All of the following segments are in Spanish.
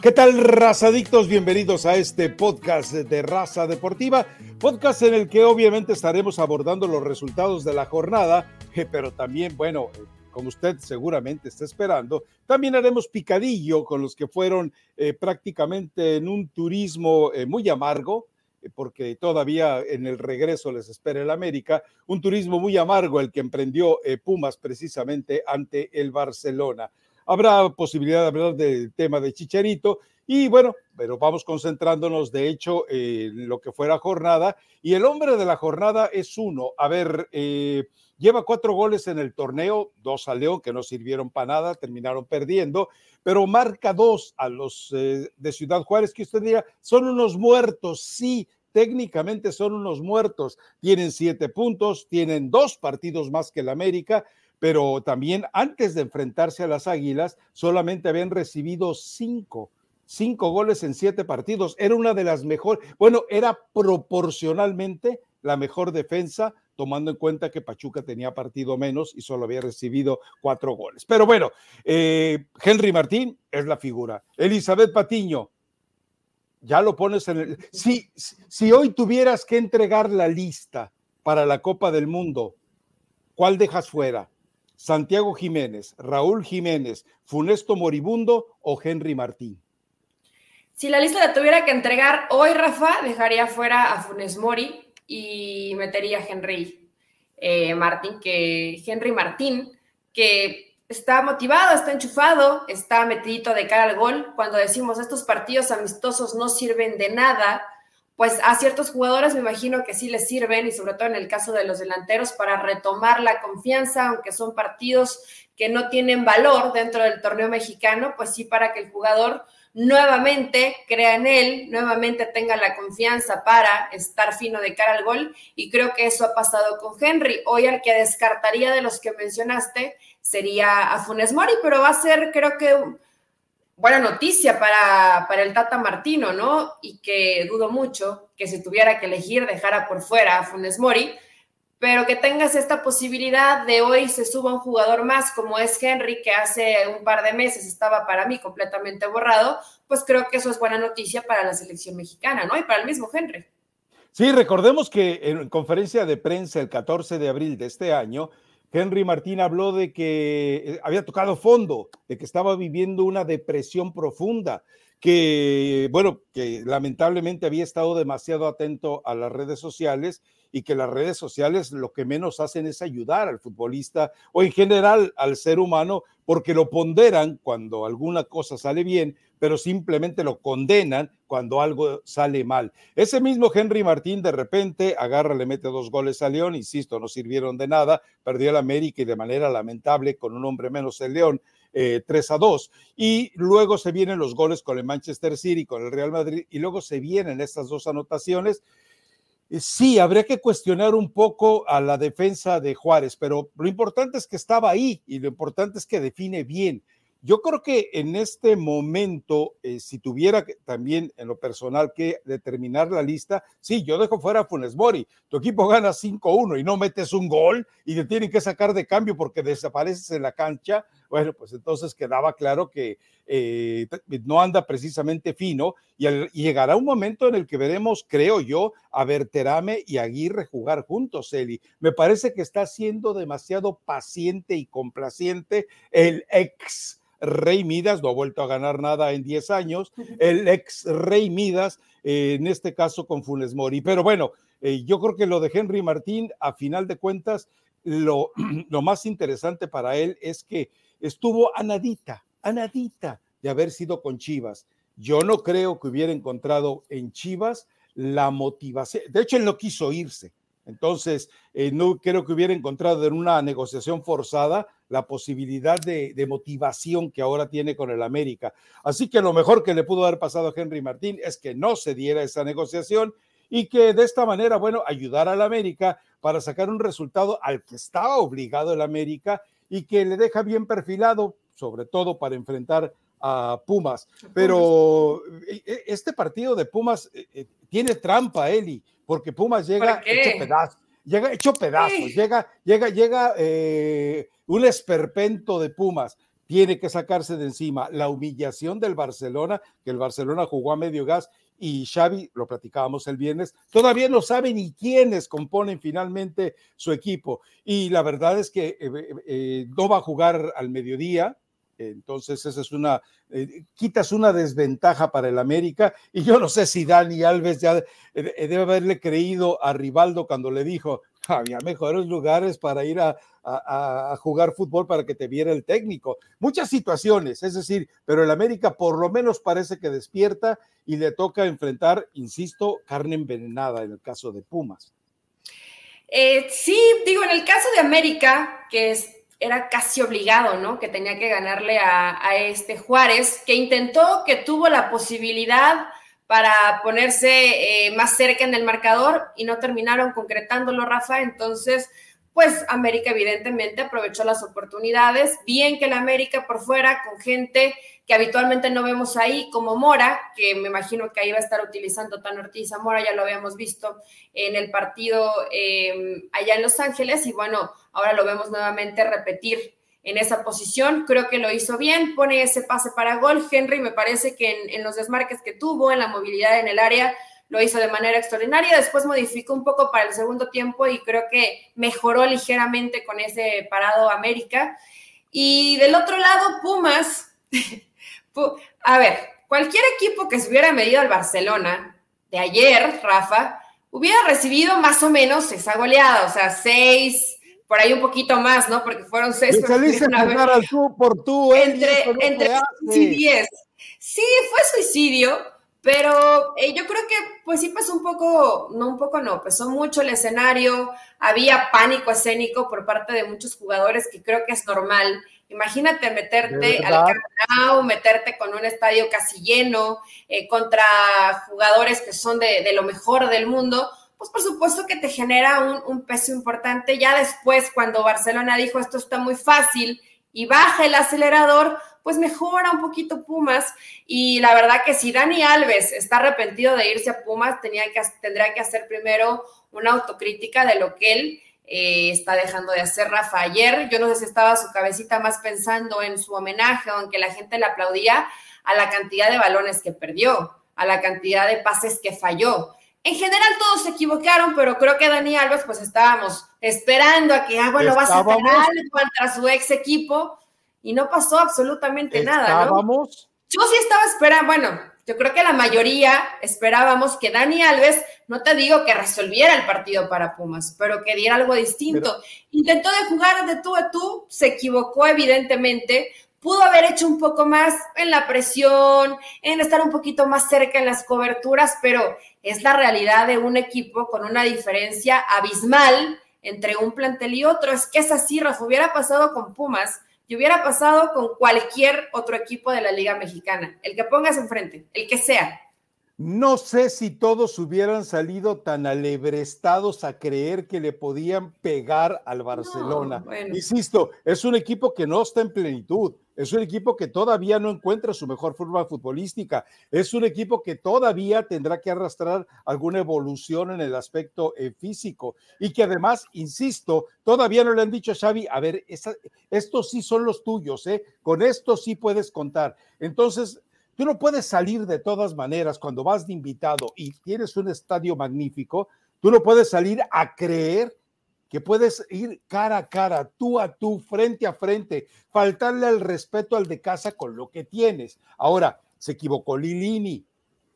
¿Qué tal, razadictos? Bienvenidos a este podcast de Raza Deportiva, podcast en el que obviamente estaremos abordando los resultados de la jornada, eh, pero también, bueno, eh, como usted seguramente está esperando, también haremos picadillo con los que fueron eh, prácticamente en un turismo muy amargo, porque todavía en el regreso les espera el América, un turismo muy amargo el que emprendió Pumas precisamente ante el Barcelona. Habrá posibilidad de hablar del tema de Chicharito y bueno, pero vamos concentrándonos de hecho en lo que fuera jornada y el hombre de la jornada es uno. A ver, eh, lleva cuatro goles en el torneo, dos a León que no sirvieron para nada, terminaron perdiendo, pero marca dos a los eh, de Ciudad Juárez que usted diga, son unos muertos, sí, técnicamente son unos muertos. Tienen siete puntos, tienen dos partidos más que el América, pero también antes de enfrentarse a las Águilas, solamente habían recibido cinco, cinco goles en siete partidos. Era una de las mejores, bueno, era proporcionalmente la mejor defensa, tomando en cuenta que Pachuca tenía partido menos y solo había recibido cuatro goles. Pero bueno, eh, Henry Martín es la figura. Elizabeth Patiño, ya lo pones en el... Si, si hoy tuvieras que entregar la lista para la Copa del Mundo, ¿cuál dejas fuera? Santiago Jiménez, Raúl Jiménez, Funesto Moribundo o Henry Martín? Si la lista la tuviera que entregar hoy, Rafa, dejaría fuera a Funes Mori y metería a Henry eh, Martín, que Henry Martín, que está motivado, está enchufado, está metidito de cara al gol. Cuando decimos estos partidos amistosos no sirven de nada, pues a ciertos jugadores me imagino que sí les sirven y sobre todo en el caso de los delanteros para retomar la confianza, aunque son partidos que no tienen valor dentro del torneo mexicano, pues sí para que el jugador nuevamente crea en él, nuevamente tenga la confianza para estar fino de cara al gol y creo que eso ha pasado con Henry. Hoy al que descartaría de los que mencionaste sería a Funes Mori, pero va a ser creo que buena noticia para, para, el Tata Martino, ¿no? Y que dudo mucho que si tuviera que elegir dejara por fuera a Funes Mori, pero que tengas esta posibilidad de hoy se suba un jugador más como es Henry, que hace un par de meses estaba para mí completamente borrado, pues creo que eso es buena noticia para la selección mexicana, ¿no? Y para el mismo Henry. Sí, recordemos que en conferencia de prensa el 14 de abril de este año, Henry Martín habló de que eh, había tocado fondo, de que estaba viviendo una depresión profunda, que, bueno, que lamentablemente había estado demasiado atento a las redes sociales y que las redes sociales lo que menos hacen es ayudar al futbolista o en general al ser humano porque lo ponderan cuando alguna cosa sale bien, pero simplemente lo condenan cuando algo sale mal. Ese mismo Henry Martín de repente agarra, le mete dos goles a León, insisto, no sirvieron de nada, perdió el América y de manera lamentable con un hombre menos el León. Eh, 3 a 2 y luego se vienen los goles con el Manchester City, con el Real Madrid y luego se vienen estas dos anotaciones eh, sí, habría que cuestionar un poco a la defensa de Juárez, pero lo importante es que estaba ahí y lo importante es que define bien. Yo creo que en este momento, eh, si tuviera también en lo personal que determinar la lista, sí, yo dejo fuera a Funes Mori. Tu equipo gana 5-1 y no metes un gol y te tienen que sacar de cambio porque desapareces en la cancha. Bueno, pues entonces quedaba claro que eh, no anda precisamente fino y, llegará un momento en el que veremos, creo yo, a Berterame y Aguirre jugar juntos, Eli. Me parece que está siendo demasiado paciente y complaciente el ex Rey Midas, no ha vuelto a ganar nada en 10 años, el ex Rey Midas, eh, en este caso con Funes Mori. Pero bueno, eh, yo creo que lo de Henry Martín, a final de cuentas, lo, lo más interesante para él es que estuvo a nadita, a nadita de haber sido con Chivas. Yo no creo que hubiera encontrado en Chivas la motivación. De hecho, él no quiso irse. Entonces, eh, no creo que hubiera encontrado en una negociación forzada la posibilidad de, motivación que ahora tiene con el América. Así que lo mejor que le pudo haber pasado a Henry Martín es que no se diera esa negociación y que de esta manera, bueno, ayudara al América para sacar un resultado al que estaba obligado el América y que le deja bien perfilado, sobre todo para enfrentar a Pumas. Pero e, e, este partido de Pumas eh, tiene trampa, Eli porque Pumas llega hecho pedazos, llega hecho pedazos, llega, llega, llega eh, un esperpento de Pumas. tiene que sacarse de encima la humillación del Barcelona, que el Barcelona jugó a medio gas y Xavi, lo platicábamos el viernes, todavía no sabe ni quiénes componen finalmente su equipo. Y la verdad es que eh, eh, no va a jugar al mediodía, entonces, esa es una, eh, quitas una desventaja para el América. Y yo no sé si Dani Alves ya debe haberle creído a Rivaldo cuando le dijo, había mejores lugares para ir a, jugar fútbol para que te viera el técnico. Muchas situaciones, es decir, pero el América por lo menos parece que despierta y le toca enfrentar, insisto, carne envenenada en el caso de Pumas. Eh, sí, digo, en el caso de América, que es, era casi obligado, ¿no? Que tenía que ganarle a, a este Juárez, que intentó, que tuvo la posibilidad para ponerse eh, más cerca en el marcador y no terminaron concretándolo, Rafa. Entonces, pues América evidentemente aprovechó las oportunidades. Bien que el América por fuera, con gente que habitualmente no vemos ahí, como Mora, que me imagino que ahí va a estar utilizando Tan Ortiz a Mora, ya lo habíamos visto en el partido eh, allá en Los Ángeles, y bueno, ahora lo vemos nuevamente repetir en esa posición. Creo que lo hizo bien, pone ese pase para gol. Henry me parece que en, los desmarques que tuvo, en la movilidad en el área, lo hizo de manera extraordinaria. Después modificó un poco para el segundo tiempo y creo que mejoró ligeramente con ese parado América. Y del otro lado, Pumas. A ver, cualquier equipo que se hubiera medido al Barcelona de ayer, Rafa, hubiera recibido más o menos esa goleada, o sea, seis, por ahí un poquito más, ¿no? Porque fueron seis. saliste a jugar al tú por tú. ¿eh? Entre, entre y diez. Sí, fue suicidio, pero eh, yo creo que pues sí pasó un poco, no un poco no, pesó mucho el escenario, había pánico escénico por parte de muchos jugadores que creo que es normal. Imagínate meterte al Camp meterte con un estadio casi lleno, eh, contra jugadores que son de, de lo mejor del mundo pues por supuesto que te genera un, peso importante. Ya después, cuando Barcelona dijo esto está muy fácil y baja el acelerador, pues mejora un poquito Pumas. Y la verdad que si Dani Alves está arrepentido de irse a Pumas, tenía que, tendría que hacer primero una autocrítica de lo que él eh, está dejando de hacer Rafa. Ayer, yo no sé si estaba su cabecita más pensando en su homenaje o en que la gente le aplaudía a la cantidad de balones que perdió, a la cantidad de pases que falló. En general todos se equivocaron, pero creo que Dani Alves, pues estábamos esperando a que, ah, bueno, va a ser contra su ex equipo y no pasó absolutamente nada, ¿no? Yo sí estaba esperando, bueno, yo creo que la mayoría esperábamos que Dani Alves, no te digo que resolviera el partido para Pumas, pero que diera algo distinto. Intentó de jugar de tú a tú, se equivocó evidentemente, pudo haber hecho un poco más en la presión, en estar un poquito más cerca en las coberturas, pero es la realidad de un equipo con una diferencia abismal entre un plantel y otro. Es que es así, Rafa, hubiera pasado con Pumas y hubiera pasado con cualquier otro equipo de la Liga Mexicana, el que pongas enfrente, el que sea. No sé si todos hubieran salido tan alebrestados a creer que le podían pegar al Barcelona. Insisto, es un equipo que no está en plenitud, es un equipo que todavía no encuentra su mejor forma futbolística, es un equipo que todavía tendrá que arrastrar alguna evolución en el aspecto eh, físico y que además, insisto, todavía no le han dicho a Xavi, a ver, estos sí son los tuyos, ¿eh? con esto sí puedes contar. Entonces, Tú no puedes salir de todas maneras cuando vas de invitado y tienes un estadio magnífico, tú no puedes salir a creer que puedes ir cara a cara, tú a tú, frente a frente, faltarle el respeto al de casa con lo que tienes. Ahora, se equivocó Lilini,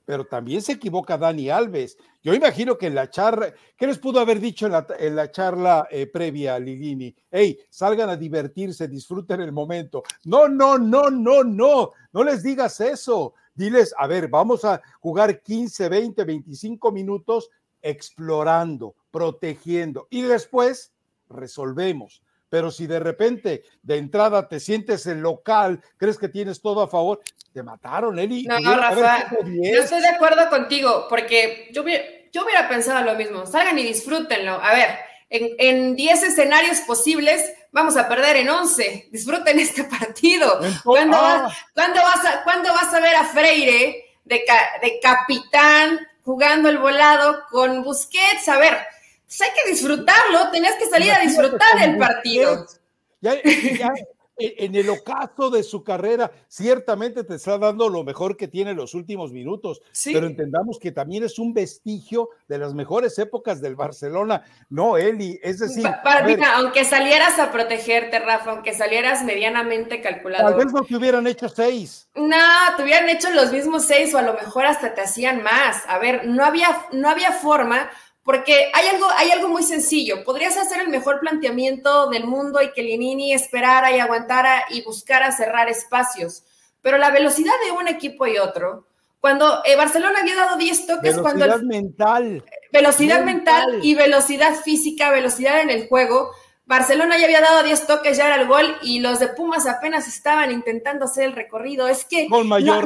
pero también se equivoca Dani Alves. Yo imagino que en la charla, ¿qué les pudo haber dicho en la, charla eh, previa a Lilini? Hey, salgan a divertirse, disfruten el momento. No, no, no, no, no, no les digas eso. Diles, a ver, vamos a jugar 15, 20, 25 minutos explorando, protegiendo y después resolvemos. Pero si de repente de entrada te sientes el local, crees que tienes todo a favor, te mataron, Eli. No, no, Rafa, yo estoy de acuerdo contigo, porque yo, yo hubiera pensado lo mismo. Salgan y disfrútenlo. A ver, en 10 escenarios posibles, vamos a perder en 11. Disfruten este partido. ¿Cuándo, ah. vas, a, vas a ver a Freire de, de capitán jugando el volado con Busquets? A ver, pues hay que disfrutarlo, tenías que salir a disfrutar el partido. Ya, en el ocaso de su carrera, ciertamente te está dando lo mejor que tiene en los últimos minutos, pero entendamos que también es un vestigio de las mejores épocas del Barcelona, no Eli, es decir... aunque salieras a protegerte, Rafa, aunque salieras medianamente calculado. Tal vez no te hubieran hecho seis. No, te hubieran hecho los mismos seis o a lo mejor hasta te hacían más. A ver, no había, no había forma porque hay algo, hay algo muy sencillo. Podrías hacer el mejor planteamiento del mundo y que Linini esperara y aguantara y buscara cerrar espacios. Pero la velocidad de un equipo y otro, cuando eh, Barcelona había dado 10 toques, velocidad cuando. mental. Velocidad mental y velocidad física, velocidad en el juego Barcelona ya había dado 10 toques, ya era el gol, y los de Pumas apenas estaban intentando hacer el recorrido. Es que no, había,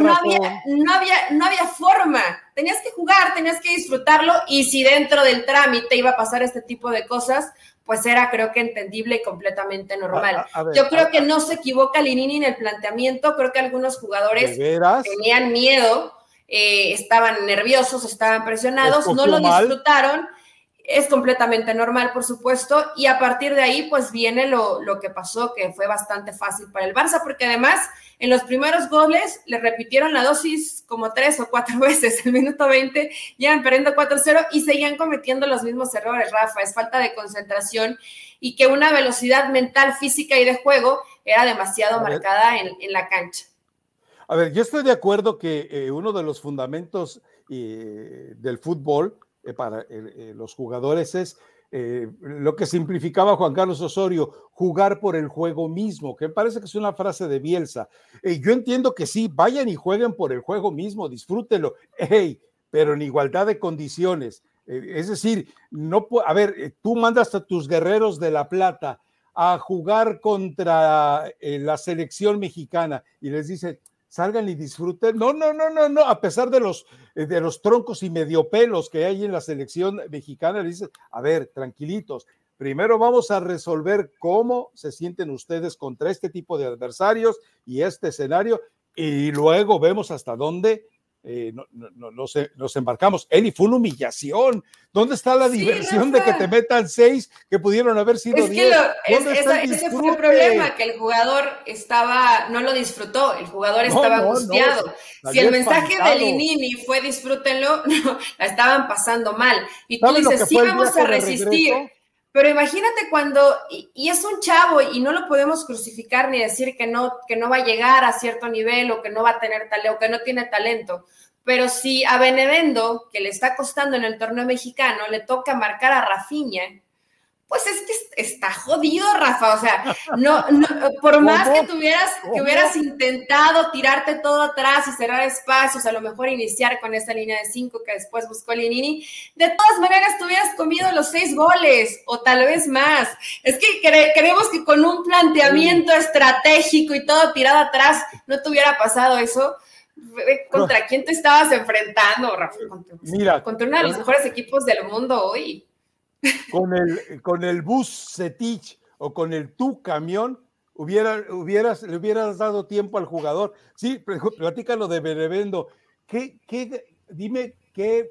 no, había, forma. Tenías que jugar, tenías que disfrutarlo, y si dentro del trámite iba a pasar este tipo de cosas, pues era creo que entendible y completamente normal. Yo creo que no se equivoca Linini en el planteamiento, creo que algunos jugadores tenían miedo, eh, estaban nerviosos, estaban presionados, no lo disfrutaron es completamente normal, por supuesto, y a partir de ahí, pues viene lo, que pasó, que fue bastante fácil para el Barça, porque además en los primeros goles le repitieron la dosis como tres o cuatro veces, el minuto 20, ya perdiendo 4-0 y seguían cometiendo los mismos errores, Rafa, es falta de concentración y que una velocidad mental, física y de juego era demasiado marcada en, la cancha. A ver, yo estoy de acuerdo que eh, uno de los fundamentos eh, del fútbol eh, para eh, eh, los jugadores es lo que simplificaba Juan Carlos Osorio, jugar por el juego mismo, que parece que es una frase de Bielsa. yo entiendo que sí, vayan y jueguen por el juego mismo, disfrútenlo, pero en igualdad de condiciones. es decir, no a ver, tú mandas a tus guerreros de La Plata a jugar contra la selección mexicana y les dice, salgan y disfruten. No, no, no, no, no, a pesar de los, eh, de los troncos y medio pelos que hay en la selección mexicana, dice, a ver, tranquilitos, primero vamos a resolver cómo se sienten ustedes contra este tipo de adversarios y este escenario, y luego vemos hasta dónde eh, no, no, nos, embarcamos. Eli, fue una humillación. ¿Dónde está la diversión de que te metan seis que pudieron haber sido diez? ese fue el problema, que el jugador estaba, no lo disfrutó, el jugador estaba angustiado. si el mensaje de Linini fue disfrútenlo, la estaban pasando mal. Y tú dices, sí vamos a resistir. Pero imagínate cuando, y, es un chavo y no lo podemos crucificar ni decir que no, que no va a llegar a cierto nivel o que no va a tener talento o que no tiene talento. Pero si a Benevendo, que le está costando en el torneo mexicano, le toca marcar a Rafiña, pues es que está jodido, Rafa. O sea, no, por más que tuvieras, que hubieras intentado tirarte todo atrás y cerrar espacios, a lo mejor iniciar con esa línea de cinco que después buscó Linini, de todas maneras tuvieras comido los seis goles o tal vez más. Es que creemos que con un planteamiento estratégico y todo tirado atrás no te hubiera pasado eso. ¿Contra quién te estabas enfrentando, Rafa? Mira, contra uno de los mejores equipos del mundo hoy con el, con el bus Setich o con el tu camión, hubiera, hubieras, le hubieras dado tiempo al jugador. Sí, platícalo de Benevendo. ¿Qué, qué, dime qué,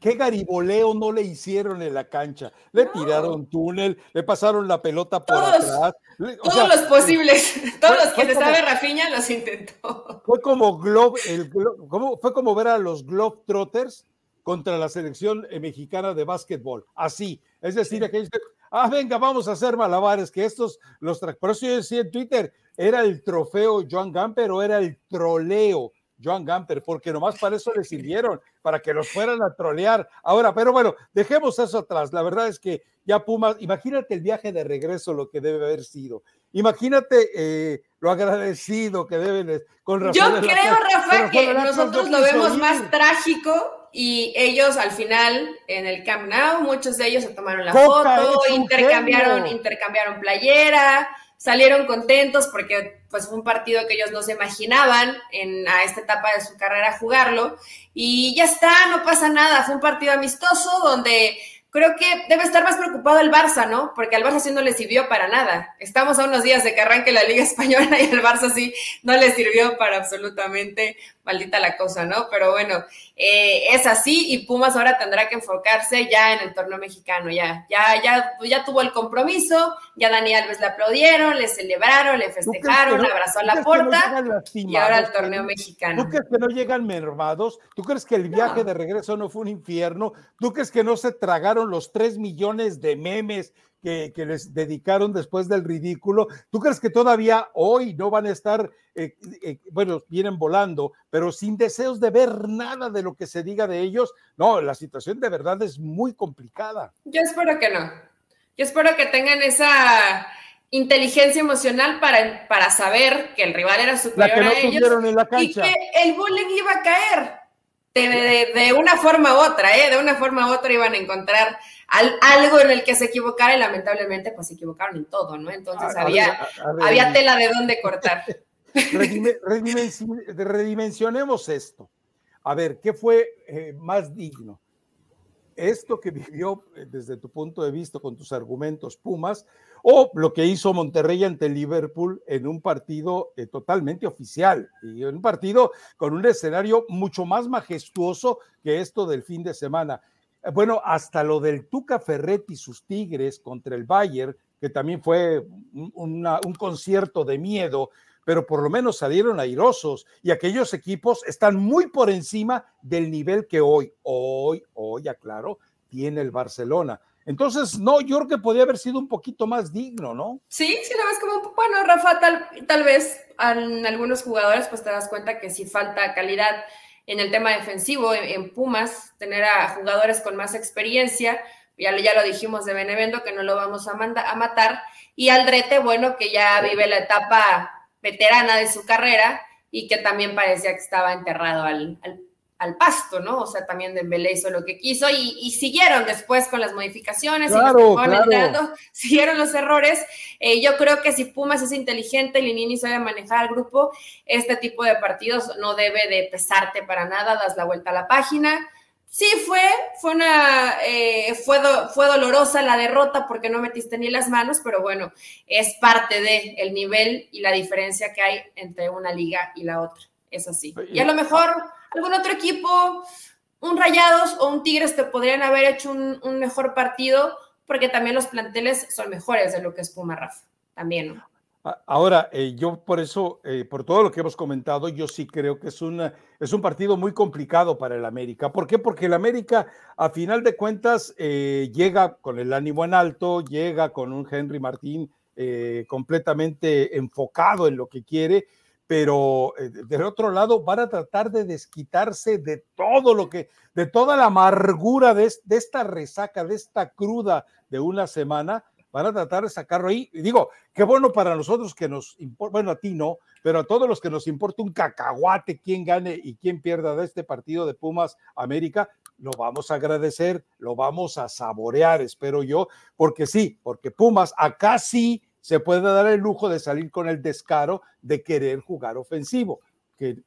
qué gariboleo no le hicieron en la cancha. Le tiraron túnel, le pasaron la pelota por atrás. todos los posibles, todos los que se sabe Rafiña los intentó. Fue como Globe, el, fue como ver a los Globetrotters contra la selección eh, mexicana de básquetbol. Así, es decir, aquellos ah, venga, vamos a hacer malabares, que estos, los por eso yo decía en Twitter, era el trofeo Joan Gamper o era el troleo Joan Gamper, porque nomás para eso le sirvieron, para que los fueran a trolear. Ahora, pero bueno, dejemos eso atrás. La verdad es que ya Pumas, imagínate el viaje de regreso, lo que debe haber sido. Imagínate eh, lo agradecido que deben con razón. Yo creo, Rafa, que nosotros lo vemos más trágico y ellos al final en el Camp Nou, muchos de ellos se tomaron la foto, intercambiaron, intercambiaron playera, salieron contentos porque pues fue un partido que ellos no se imaginaban en, a esta etapa de su carrera jugarlo. Y ya está, no pasa nada, fue un partido amistoso donde creo que debe estar más preocupado el Barça, ¿no? Porque al Barça sí no le sirvió para nada. Estamos a unos días de que arranque la Liga Española y al Barça sí no le sirvió para absolutamente maldita la cosa, ¿no? Pero bueno, eh, es así y Pumas ahora tendrá que enfocarse ya en el torneo mexicano, ya, ya, ya, ya tuvo el compromiso, ya Dani Alves le aplaudieron, le celebraron, le festejaron, abrazó a la puerta y ahora el torneo mexicano. ¿Tú crees que no llegan mermados? ¿Tú crees que el viaje de regreso no fue un infierno? ¿Tú crees que no se tragaron los tres millones de memes que, les dedicaron después del ridículo. ¿Tú crees que todavía hoy no van a estar, eh, eh, bueno, vienen volando, pero sin deseos de ver nada de lo que se diga de ellos? No, la situación de verdad es muy complicada. Yo espero que no. Yo espero que tengan esa inteligencia emocional para, para saber que el rival era superior a ellos y que el bullying iba a caer de, una forma u otra, ¿eh? de una forma u otra iban a encontrar algo en el que se equivocara y lamentablemente pues se equivocaron en todo, ¿no? Entonces había, había tela de dónde cortar. redimensionemos esto. A ver, ¿qué fue eh, más digno? Esto que vivió eh, desde tu punto de vista con tus argumentos Pumas o lo que hizo Monterrey ante Liverpool en un partido eh, totalmente oficial y en un partido con un escenario mucho más majestuoso que esto del fin de semana. Eh, bueno, hasta lo del Tuca Ferretti y sus Tigres contra el Bayern, que también fue un concierto de miedo, pero por lo menos salieron airosos y aquellos equipos están muy por encima del nivel que hoy, hoy, hoy, aclaro, tiene el Barcelona. Entonces, no, yo creo que podía haber sido un poquito más digno, ¿no? Sí, sí, la ves como, bueno, Rafa, tal, tal vez en algunos jugadores, pues te das cuenta que sí falta calidad en el tema defensivo, en, Pumas, tener a jugadores con más experiencia, ya lo, ya lo dijimos de Benevendo, que no lo vamos a, a matar, y Aldrete, bueno, que ya vive la etapa veterana de su carrera y que también parecía que estaba enterrado al, al al pasto, ¿no? O sea, también Dembélé hizo lo que quiso y, siguieron después con las modificaciones y siguieron los errores. Eh, yo creo que si Pumas es inteligente y Linini sabe manejar al grupo, este tipo de partidos no debe de pesarte para nada, das la vuelta a la página. Sí fue, fue una, eh, fue, fue dolorosa la derrota porque no metiste ni las manos, pero bueno, es parte de el nivel y la diferencia que hay entre una liga y la otra. Es así. Y a lo mejor algún otro equipo, un Rayados o un Tigres te podrían haber hecho un, mejor partido porque también los planteles son mejores de lo que es Puma Rafa, también, Ahora, eh, yo por eso, eh, por todo lo que hemos comentado, yo sí creo que es, una, es un partido muy complicado para el América. ¿Por qué? Porque el América, a final de cuentas, eh, llega con el ánimo en alto, llega con un Henry Martín completamente enfocado en lo que quiere pero eh, del otro lado van a tratar de desquitarse de todo lo que, de toda la amargura de, esta resaca, de esta cruda de una semana, van a tratar de sacarlo ahí. Y digo, qué bueno para nosotros que nos importa, bueno, a ti no, pero a todos los que nos importa un cacahuate quién gane y quién pierda de este partido de Pumas América, lo vamos a agradecer, lo vamos a saborear, espero yo, porque sí, porque Pumas acá sí se puede dar el lujo de salir con el descaro de querer jugar ofensivo, que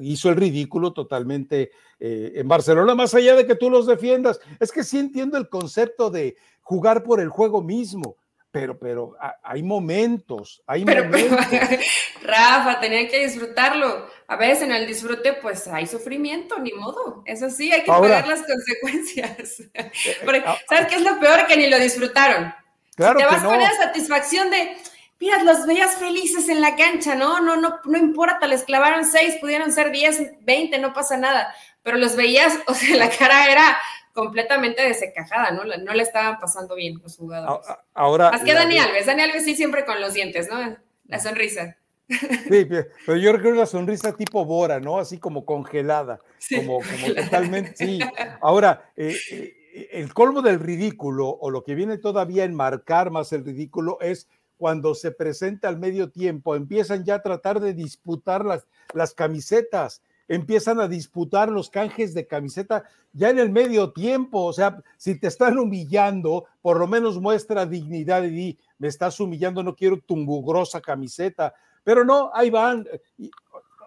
hizo el ridículo totalmente eh, en Barcelona, más allá de que tú los defiendas. Es que sí entiendo el concepto de jugar por el juego mismo, pero, pero hay momentos, hay momentos. Rafa, tenía que disfrutarlo. A veces en el disfrute, pues hay sufrimiento, ni modo. Eso sí, hay que pagar las consecuencias. Eh, eh, ah, ¿Sabes qué es lo peor? Que ni lo disfrutaron. Claro te vas con la satisfacción de, mira, los veías felices en la cancha, ¿no? No, no, no importa, les clavaron seis, pudieron ser diez, veinte, no pasa nada. Pero los veías, o sea, la cara era completamente desecajada, ¿no? No le estaban pasando bien los jugadores. Ahora. Más que Dani Alves. Dani Alves sí siempre con los dientes, ¿no? La sonrisa. Sí, pero yo creo que una sonrisa tipo Bora, ¿no? Así como congelada, como, como totalmente, sí. Ahora, eh, eh el colmo del ridículo o lo que viene todavía a enmarcar más el ridículo es cuando se presenta al medio tiempo, empiezan ya a tratar de disputar las, las camisetas, empiezan a disputar los canjes de camiseta ya en el medio tiempo, o sea, si te están humillando, por lo menos muestra dignidad y di, me estás humillando, no quiero tu mugrosa camiseta, pero no, ahí van,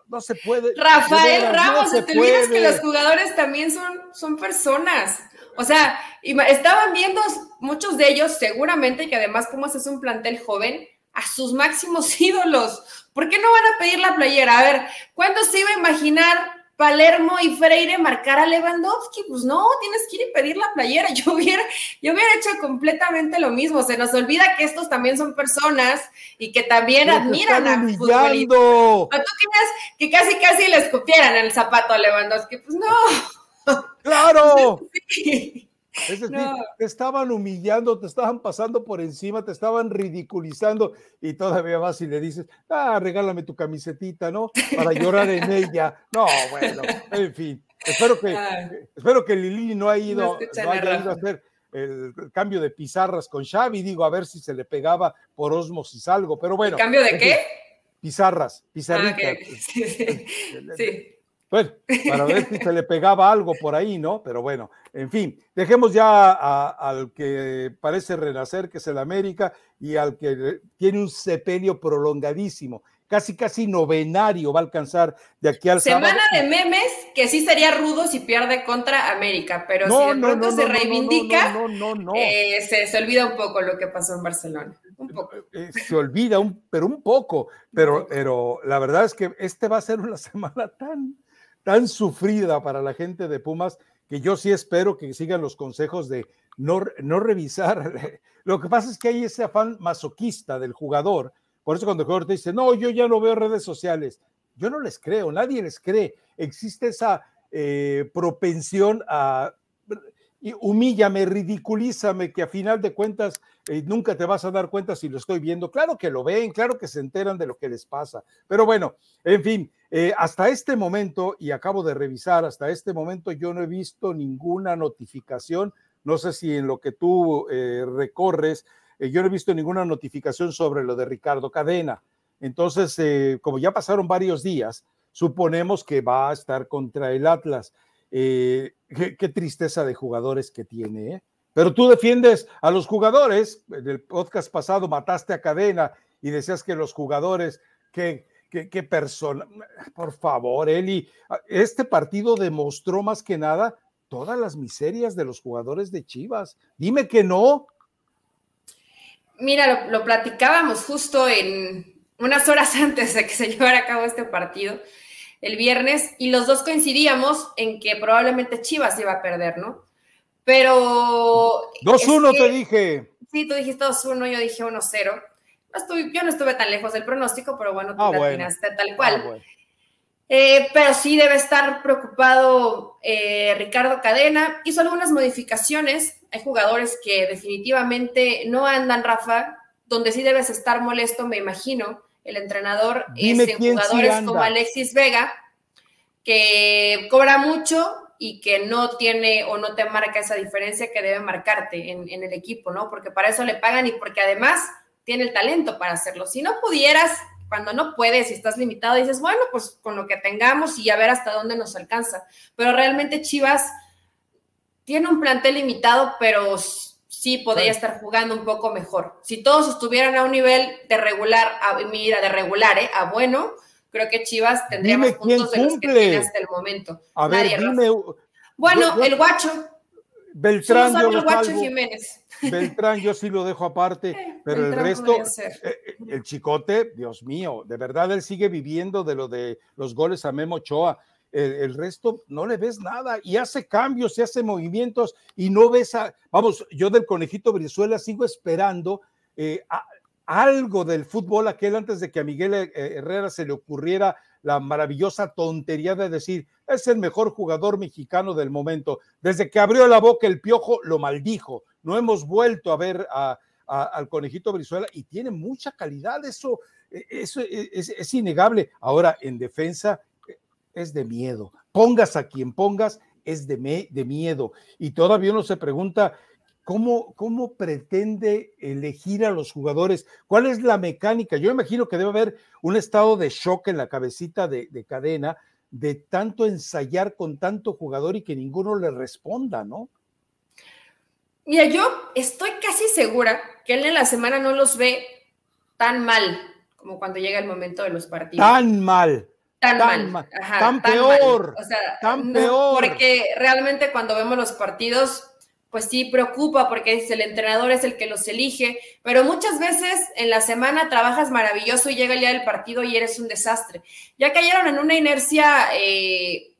no se puede. Rafael Ramos, te olvidas que los jugadores también son, son personas. O sea, estaban viendo muchos de ellos, seguramente, que además, como haces un plantel joven, a sus máximos ídolos. ¿Por qué no van a pedir la playera? A ver, ¿cuándo se iba a imaginar Palermo y Freire marcar a Lewandowski? Pues no, tienes que ir y pedir la playera. Yo hubiera, yo hubiera hecho completamente lo mismo. Se nos olvida que estos también son personas y que también admiran a futbolistas. tú querías que casi casi le escupieran el zapato a Lewandowski. Pues no. ¡Claro! Es decir, te estaban humillando, te estaban pasando por encima, te estaban ridiculizando y todavía vas y le dices, ah, regálame tu camisetita, ¿no? Para llorar en ella. No, bueno, en fin. Espero que, espero que Lili no, ha ido, no, haya ido a hacer el, cambio de pizarras con Xavi, digo, a ver si se le pegaba por osmosis algo, pero bueno. ¿El cambio de qué? Pizarras, ah, pizarritas. sí. Bueno, para ver si se le pegaba algo por ahí, ¿no? Pero bueno, en fin, dejemos ya al que parece renacer, que es el América, y al que tiene un sepelio prolongadísimo. Casi, casi novenario va a alcanzar de aquí al Semana de memes, que sí sería rudo si pierde contra América, pero si de pronto se reivindica, eh, se, se, olvida un poco lo que pasó en Barcelona. Un poco. Eh, se olvida, un, pero un poco. Pero, pero la verdad es que este va a ser una semana tan, tan sufrida para la gente de Pumas que yo sí espero que sigan los consejos de no, no revisar. Lo que pasa es que hay ese afán masoquista del jugador. Por eso cuando el jugador te dice, no, yo ya no veo redes sociales, yo no les creo, nadie les cree. Existe esa eh, propensión a humíllame, ridiculízame, que a final de cuentas eh, nunca te vas a dar cuenta si lo estoy viendo. Claro que lo ven, claro que se enteran de lo que les pasa. Pero bueno, en fin, eh, hasta este momento, y acabo de revisar, hasta este momento yo no he visto ninguna notificación. No sé si en lo que tú eh, recorres, yo no he visto ninguna notificación sobre lo de Ricardo Cadena. Entonces, como ya pasaron varios días, suponemos que va a estar contra el Atlas. Qué, tristeza de jugadores que tiene, ¿eh? Pero tú defiendes a los jugadores. En el podcast pasado mataste a Cadena y decías que los jugadores, que, qué persona. Por favor, Eli, este partido demostró más que nada todas las miserias de los jugadores de Chivas. Dime que no. Mira, lo, platicábamos justo en unas horas antes de que se llevara a cabo este partido, el viernes, y los dos coincidíamos en que probablemente Chivas iba a perder, ¿no? Pero. 2-1 te dije. Sí, tú dijiste 2-1, yo dije 1-0. No yo no estuve tan lejos del pronóstico, pero bueno, tú ah, tal ah, cual. Eh, pero sí debe estar preocupado eh, Ricardo Cadena. Hizo algunas modificaciones. Hay jugadores que definitivamente no andan, Rafa, donde sí debes estar molesto, me imagino. El entrenador es en jugadores como Alexis Vega, que cobra mucho, y que no tiene o no te marca esa diferencia que debe marcarte en, el equipo, ¿no? Porque para eso le pagan y porque además tiene el talento para hacerlo. Si no pudieras, cuando no puedes y estás limitado, dices, bueno, pues con lo que tengamos y a ver hasta dónde nos alcanza. Pero realmente Chivas tiene un plantel limitado, pero sí podría estar jugando un poco mejor. Si todos estuvieran a un nivel de regular, a, mira, de regular, ¿eh? a bueno, creo que Chivas tendría más puntos de los que tiene hasta el momento. A ver, dime. Bueno, el guacho. Beltrán, yo lo Beltrán, yo sí lo dejo aparte, eh, pero el resto, eh, eh, el chicote, Dios mío, de verdad él sigue viviendo de lo de los goles a Memo Ochoa. El, resto no le ves nada y hace cambios y hace movimientos y no ves a, vamos, yo del conejito Brizuela sigo esperando a, algo del fútbol aquel antes de que a Miguel eh, Herrera se le ocurriera la maravillosa tontería de decir, es el mejor jugador mexicano del momento. Desde que abrió la boca el piojo, lo maldijo. No hemos vuelto a ver al conejito Brizuela y tiene mucha calidad, eso, e, eso es, innegable. Ahora, en defensa, e, es de miedo. Pongas a quien pongas, es de, de miedo. Y todavía uno se pregunta, ¿Cómo, ¿Cómo pretende elegir a los jugadores? ¿Cuál es la mecánica? Yo imagino que debe haber un estado de shock en la cabecita de, cadena de tanto ensayar con tanto jugador y que ninguno le responda, ¿no? Mira, yo estoy casi segura que él en la semana no los ve tan mal como cuando llega el momento de los partidos. Tan mal. Tan, mal. tan, peor. O sea, tan peor. Porque realmente cuando vemos los partidos, pues sí preocupa porque el entrenador es el que los elige, pero muchas veces en la semana trabajas maravilloso y llega el día del partido y eres un desastre. Ya cayeron en una inercia eh,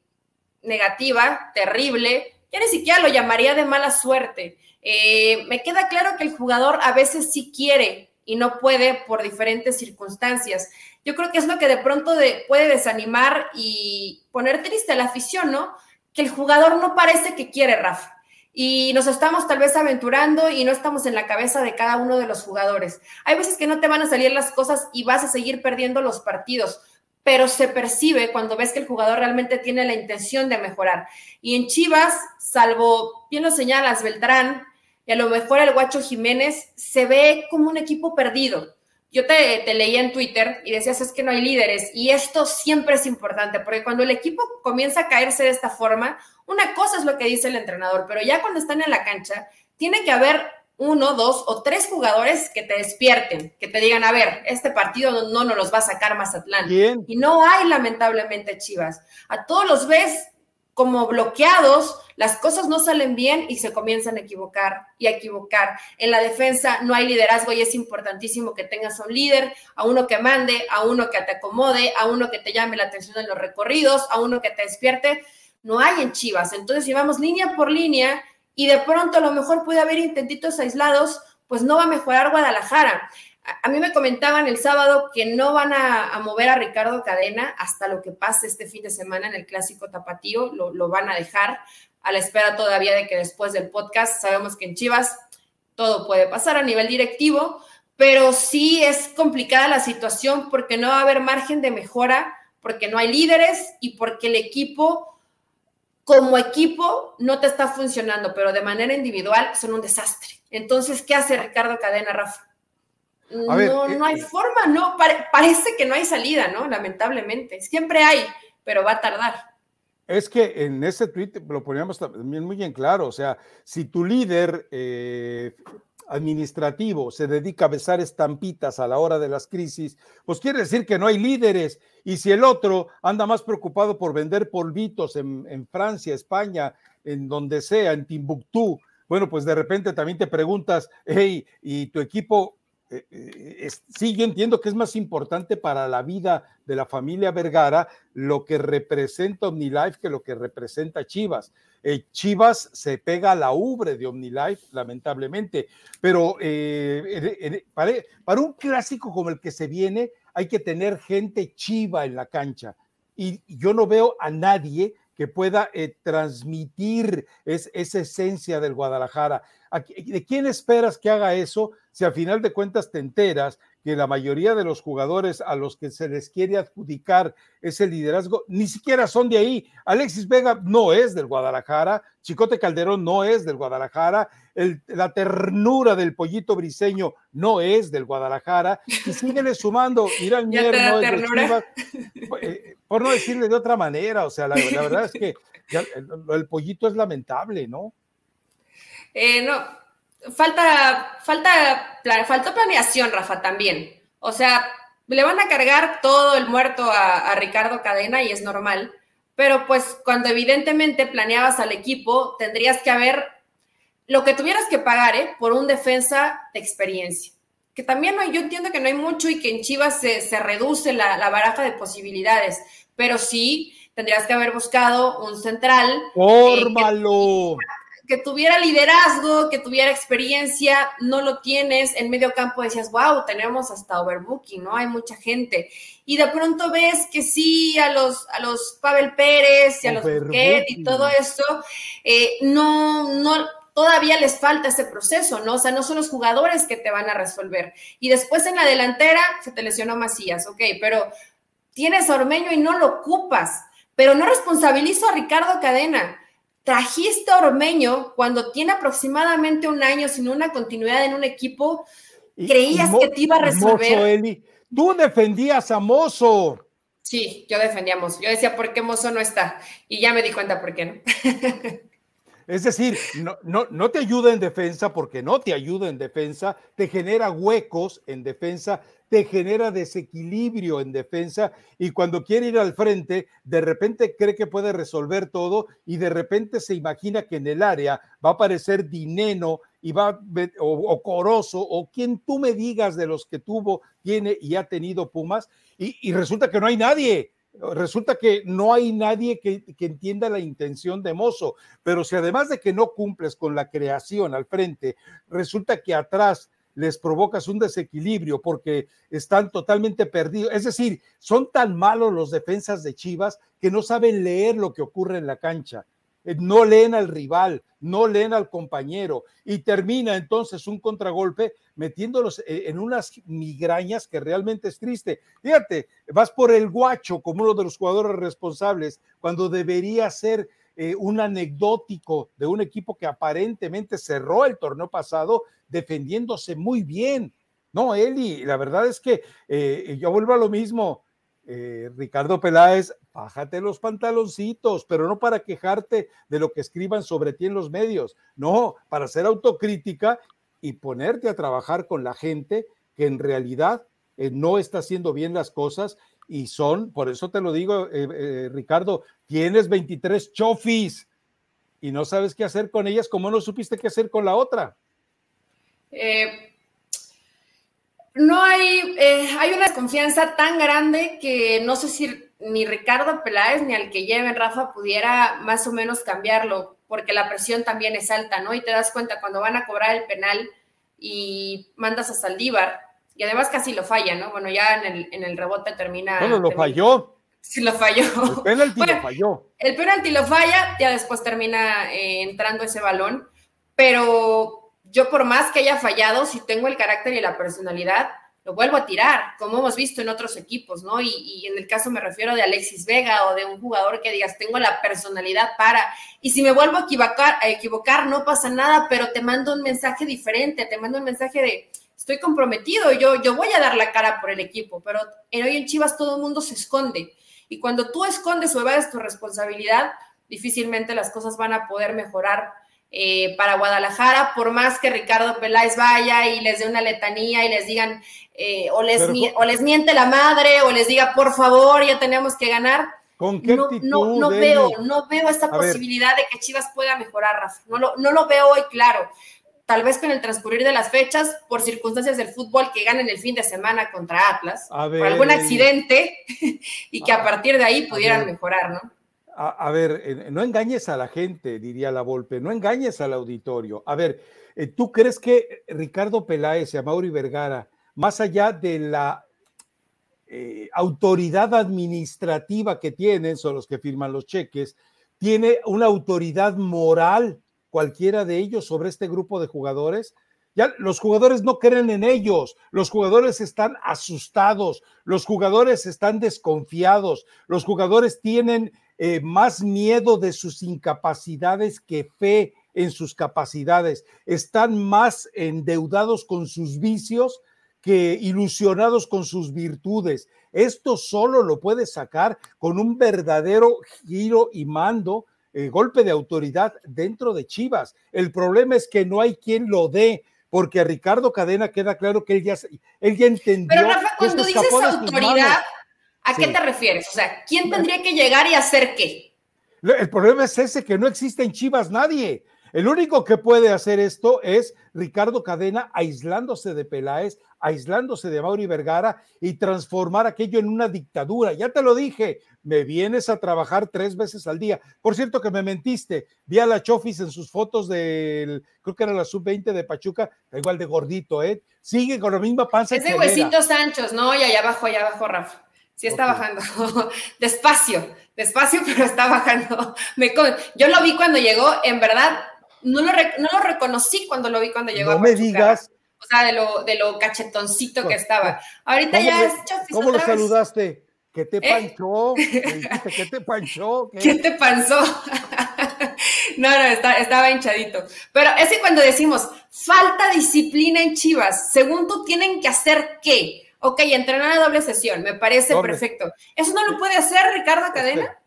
negativa, terrible, ya ni siquiera lo llamaría de mala suerte. Eh, me queda claro que el jugador a veces sí quiere y no puede por diferentes circunstancias. Yo creo que es lo que de pronto puede desanimar y poner triste a la afición, ¿no? Que el jugador no parece que quiere, Rafa. Y nos estamos tal vez aventurando y no estamos en la cabeza de cada uno de los jugadores. Hay veces que no te van a salir las cosas y vas a seguir perdiendo los partidos pero se percibe cuando ves que el jugador realmente tiene la intención de mejorar. Y en Chivas, salvo, bien lo señalas, Beltrán, y a lo mejor el Guacho Jiménez, se ve como un equipo perdido. Yo te, te leía en Twitter y decías, es que no hay líderes, y esto siempre es importante, porque cuando el equipo comienza a caerse de esta forma, una cosa es lo que dice el entrenador, pero ya cuando están en la cancha, tiene que haber uno, dos o tres jugadores que te despierten, que te digan, a ver, este partido no, nos los va a sacar Mazatlán. Y no hay lamentablemente Chivas. A todos los ves como bloqueados, las cosas no salen bien y se comienzan a equivocar y a equivocar. En la defensa no hay liderazgo y es importantísimo que tengas un líder, a uno que mande, a uno que te acomode, a uno que te llame la atención en los recorridos, a uno que te despierte. No hay en Chivas. Entonces, llevamos línea por línea y de pronto a lo mejor puede haber intentitos aislados, pues no va a mejorar Guadalajara. A, mí me comentaban el sábado que no van a, mover a Ricardo Cadena hasta lo que pase este fin de semana en el clásico tapatío, lo, lo van a dejar a la espera todavía de que después del podcast, sabemos que en Chivas todo puede pasar a nivel directivo, pero sí es complicada la situación porque no va a haber margen de mejora, porque no hay líderes y porque el equipo como equipo no te está funcionando, pero de manera individual son un desastre. Entonces, ¿qué hace Ricardo Cadena, Rafa? No, eh, no hay eh, forma, no, parece que no hay salida, ¿no? Lamentablemente. Siempre hay, pero va a tardar. Es que en ese tweet lo poníamos también muy en claro, o sea, si tu líder eh, administrativo se dedica a besar estampitas a la hora de las crisis, pues quiere decir que no hay líderes. Y si el otro anda más preocupado por vender polvitos en, Francia, España, en donde sea, en Timbuktu, bueno, pues de repente también te preguntas, hey, ¿y tu equipo eh, eh, sí, yo entiendo que es más importante para la vida de la familia Vergara lo que representa OmniLife que lo que representa Chivas. Eh, Chivas se pega a la ubre de OmniLife, lamentablemente, pero para, para, un clásico como el que se viene hay que tener gente chiva en la cancha. Y yo no veo a nadie que pueda transmitir esa esencia del Guadalajara. ¿De quién esperas que haga eso si al final de cuentas te enteras que la mayoría de los jugadores a los que se les quiere adjudicar ese liderazgo ni siquiera son de ahí? Alexis Vega no es del Guadalajara, Chicote Calderón no es del Guadalajara, la ternura del pollito briseño no es del Guadalajara, y síguele sumando, Irán Mier no es de eh, por no decirle de otra manera, o sea, la, verdad es que el pollito es lamentable, ¿no? Eh, no, falta, falta, faltó planeación, Rafa, también. O sea, le van a cargar todo el muerto a, Ricardo Cadena y es normal, pero pues cuando evidentemente planeabas al equipo, tendrías que haber lo que tuvieras que pagar ¿eh? por un defensa de experiencia. Que también yo entiendo que no hay mucho y que en Chivas se, reduce la, la, baraja de posibilidades, pero sí tendrías que haber buscado un central. Eh, ¡Fórmalo! Que tuviera liderazgo, que tuviera experiencia, no lo tienes. En medio campo decías, wow, tenemos hasta overbooking, ¿no? Hay mucha gente. Y de pronto ves que sí, a los, a los Pavel Pérez y a los Buquet y todo eso, eh, no, no, todavía les falta ese proceso, ¿no? O sea, no son los jugadores que te van a resolver. Y después en la delantera se te lesionó Macías, ok, pero tienes a Ormeño y no lo ocupas. Pero no responsabilizo a Ricardo Cadena trajiste a Ormeño cuando tiene aproximadamente un año sin una continuidad en un equipo, creías que te iba a resolver. Mozo, Tú defendías a Mozo. Sí, yo defendía a Mozo. Yo decía, ¿por qué Mozo no está? Y ya me di cuenta por qué no. Es decir, no, no, no, te ayuda en defensa porque no te ayuda en defensa, te genera huecos en defensa, te genera desequilibrio en defensa y cuando quiere ir al frente, de repente cree que puede resolver todo y de repente se imagina que en el área va a aparecer Dineno y va o, o o quien tú me digas de los que tuvo, tiene y ha tenido Pumas y, resulta que no hay nadie. Resulta que no hay nadie que, entienda la intención de Mozo, pero si además de que no cumples con la creación al frente, resulta que atrás les provocas un desequilibrio porque están totalmente perdidos. Es decir, son tan malos los defensas de Chivas que no saben leer lo que ocurre en la cancha. Eh, no leen al rival, no leen al compañero y termina entonces un contragolpe metiéndolos eh, en unas migrañas que realmente es triste. Fíjate, vas por el guacho como uno de los jugadores responsables cuando debería ser eh, un anecdótico de un equipo que aparentemente cerró el torneo pasado defendiéndose muy bien. No, Eli, la verdad es que yo vuelvo a lo mismo eh, Ricardo Peláez, bájate los pantaloncitos, pero no para quejarte de lo que escriban sobre ti en los medios, no, para hacer autocrítica y ponerte a trabajar con la gente que en realidad eh, no está haciendo bien las cosas y son, por eso te lo digo, eh, Ricardo, tienes 23 chofis y no sabes qué hacer con ellas, como no supiste qué hacer con la otra. Eh, no hay, eh, hay una desconfianza tan grande que no sé si ni Ricardo Peláez ni al que lleven Rafa pudiera más o menos cambiarlo, porque la presión también es alta, ¿no? Y te das cuenta cuando van a cobrar el penal y mandas a Saldívar, y además casi lo falla, ¿no? Bueno, ya en el, en el rebote termina. Bueno, lo falló. Sí, lo falló. El penalti lo falló. El penalti lo falla, ya después termina eh, entrando ese balón, pero yo por más que haya fallado, si tengo el carácter y la personalidad, lo vuelvo a tirar, como hemos visto en otros equipos, ¿no? Y, en el caso me refiero de Alexis Vega o de un jugador que digas, tengo la personalidad para, y si me vuelvo a equivocar, a equivocar, no pasa nada, pero te mando un mensaje diferente, te mando un mensaje de, estoy comprometido, yo, yo voy a dar la cara por el equipo, pero hoy en Chivas todo el mundo se esconde. Y cuando tú escondes o evades tu responsabilidad, difícilmente las cosas van a poder mejorar eh, para Guadalajara, por más que Ricardo Peláez vaya y les dé una letanía y les digan, eh, o, les, o les miente la madre, o les diga, por favor, ya tenemos que ganar. ¿Con qué no, no, veo, no veo esta posibilidad de que Chivas pueda mejorar, Rafa. No lo, no lo veo hoy claro. Tal vez con el transcurrir de las fechas, por circunstancias del fútbol, que ganen el fin de semana contra Atlas, por algún accidente, y que a partir de ahí pudieran mejorar, ¿no? a, ver, no engañes a la gente, diría la Volpe, no engañes al auditorio. A ver, eh, ¿tú crees que Ricardo Peláez y Mauri Vergara, más allá de la eh, autoridad administrativa que tienen, son los que firman los cheques, tiene una autoridad moral cualquiera de ellos sobre este grupo de jugadores? Ya los jugadores no creen en ellos, los jugadores están asustados, los jugadores están desconfiados, los jugadores tienen eh, más miedo de sus incapacidades que fe en sus capacidades. Están más endeudados con sus vicios que ilusionados con sus virtudes. Esto solo lo puede sacar con un verdadero giro y mando, eh, golpe de autoridad dentro de Chivas. El problema es que no hay quien lo dé porque a Ricardo Cadena queda claro que él ya, él ya entendió. Pero Rafa, cuando dices autoridad, ¿A qué te refieres? O sea, ¿quién tendría que llegar y hacer qué? El problema es ese, que no existe en Chivas nadie. El único que puede hacer esto es Ricardo Cadena aislándose de Peláez, aislándose de Mauri Vergara y transformar aquello en una dictadura. Ya te lo dije, me vienes a trabajar tres veces al día. Por cierto que me mentiste, vi a la Chofis en sus fotos del, creo que era la sub-20 de Pachuca, igual de gordito, ¿eh? Sigue con la misma panza. Es de huesitos anchos, ¿no? Y allá abajo, allá abajo, Rafa. Sí está bajando, despacio, despacio, pero está bajando. Me, yo lo vi cuando llegó, en verdad, no lo, no lo reconocí cuando lo vi cuando llegó. No me digas. O sea, de lo, de lo cachetoncito que estaba. Ahorita ya es ¿Cómo lo saludaste? ¿Qué te ¿Eh? panchó? ¿Qué te panchó? ¿Qué, te panzó? no, no, estaba hinchadito. Pero es que cuando decimos falta disciplina en Chivas, según tú tienen que hacer qué? ok, entrenar a doble sesión, me parece perfecto. ¿Eso no lo puede hacer Ricardo Cadena?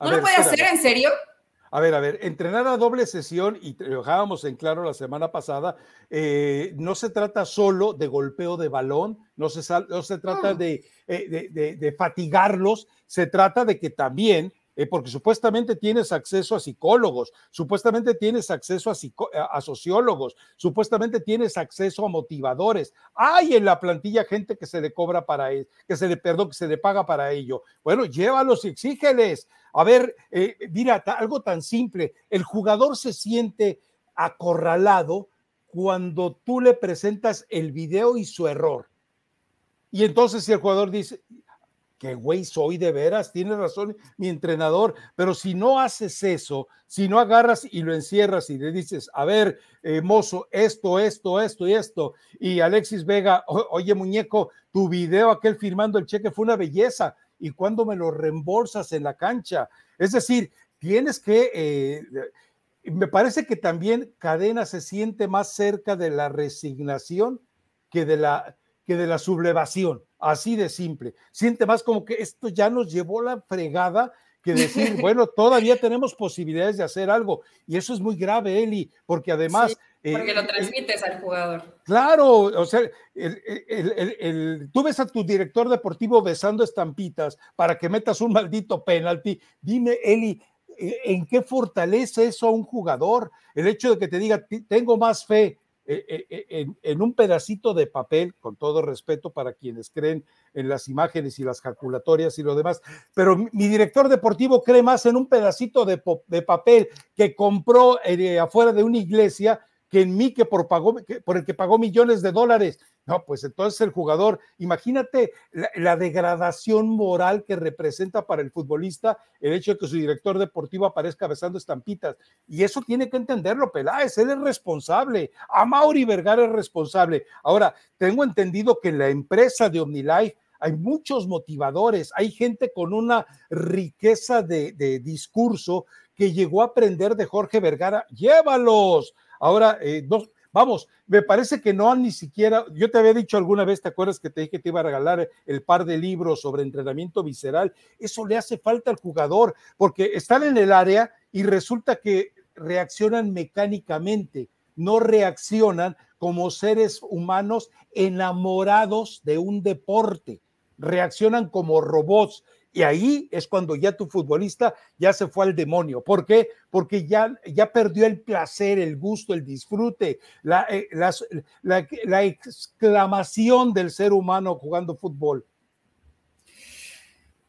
¿No lo puede hacer en serio? A ver, a ver, entrenar a doble sesión, y trabajábamos en claro la semana pasada, eh, no se trata solo de golpeo de balón, no se, no se trata mm. de, de, de, fatigarlos, se trata de que también eh, porque supuestamente tienes acceso a psicólogos, supuestamente tienes acceso a, sociólogos, supuestamente tienes acceso a motivadores. Hay en la plantilla gente que se le cobra para eso, que se le, perdón, que se le paga para ello. Bueno, llévalos y exígeles. A ver, eh, mira, algo tan simple, el jugador se siente acorralado cuando tú le presentas el video y su error. Y entonces si el jugador dice, que güey soy de veras, tiene razón mi entrenador, pero si no haces eso, si no agarras y lo encierras y le dices, a ver, eh, mozo, esto, esto, esto y esto, y Alexis Vega, oye muñeco, tu video aquel firmando el cheque fue una belleza, y cuando me lo reembolsas en la cancha, es decir, tienes que, eh, me parece que también Cadena se siente más cerca de la resignación que de la, que de la sublevación Así de simple. Siente más como que esto ya nos llevó la fregada que decir, bueno, todavía tenemos posibilidades de hacer algo. Y eso es muy grave, Eli, porque además... porque lo eh, transmites al jugador. Claro, o sea, el, tú ves a tu director deportivo besando estampitas para que metas un maldito penalti. Dime, Eli, eh, ¿en qué fortalece eso a un jugador? El hecho de que te diga, tengo más fe eh, eh, eh, en, un pedacito de papel, con todo respeto para quienes creen en las imágenes y las calculatorias y lo demás, pero mi director deportivo cree más en un pedacito de, de papel que compró afuera de una iglesia que en mí, que por, pagó, por el que pagó millones de dólares. No, pues entonces el jugador, imagínate la, degradación moral que representa para el futbolista el hecho de que su director deportivo aparezca besando estampitas. Y eso tiene que entenderlo, Peláez, él es responsable. A Mauri Vergara es responsable. Ahora, tengo entendido que en la empresa de OmniLife hay muchos motivadores, hay gente con una riqueza de, discurso que llegó a aprender de Jorge Vergara. Llévalos Ahora, eh, vamos, me parece que no han ni siquiera, yo te había dicho alguna vez, ¿te acuerdas que te dije que te iba a regalar el par de libros sobre entrenamiento visceral? Eso le hace falta al jugador, porque están en el área y resulta que reaccionan mecánicamente, no reaccionan como seres humanos enamorados de un deporte, reaccionan como robots. Y ahí es cuando ya tu futbolista ya se fue al demonio. ¿Por qué? Porque ya, ya perdió el placer, el gusto, el disfrute, la, eh, la, exclamación del ser humano jugando fútbol.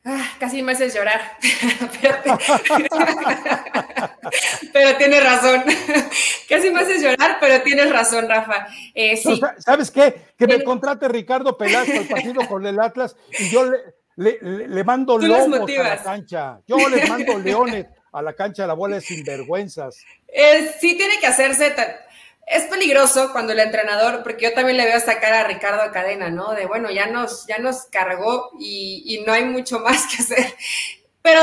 Ah, casi me haces llorar. pero, tienes razón. Casi me haces llorar, pero tienes razón, Rafa. Eh, ¿Sabes qué? Que me contrate Ricardo Pelasco al partido con el Atlas y yo le, le, mando lobos a la cancha. Yo les mando leones a la cancha de la bola de sinvergüenzas. Eh, sí tiene que hacerse. Es peligroso cuando el entrenador, porque yo también le veo sacar a Ricardo Cadena, ¿no? De bueno, ya nos, ya nos cargó y, no hay mucho más que hacer. Pero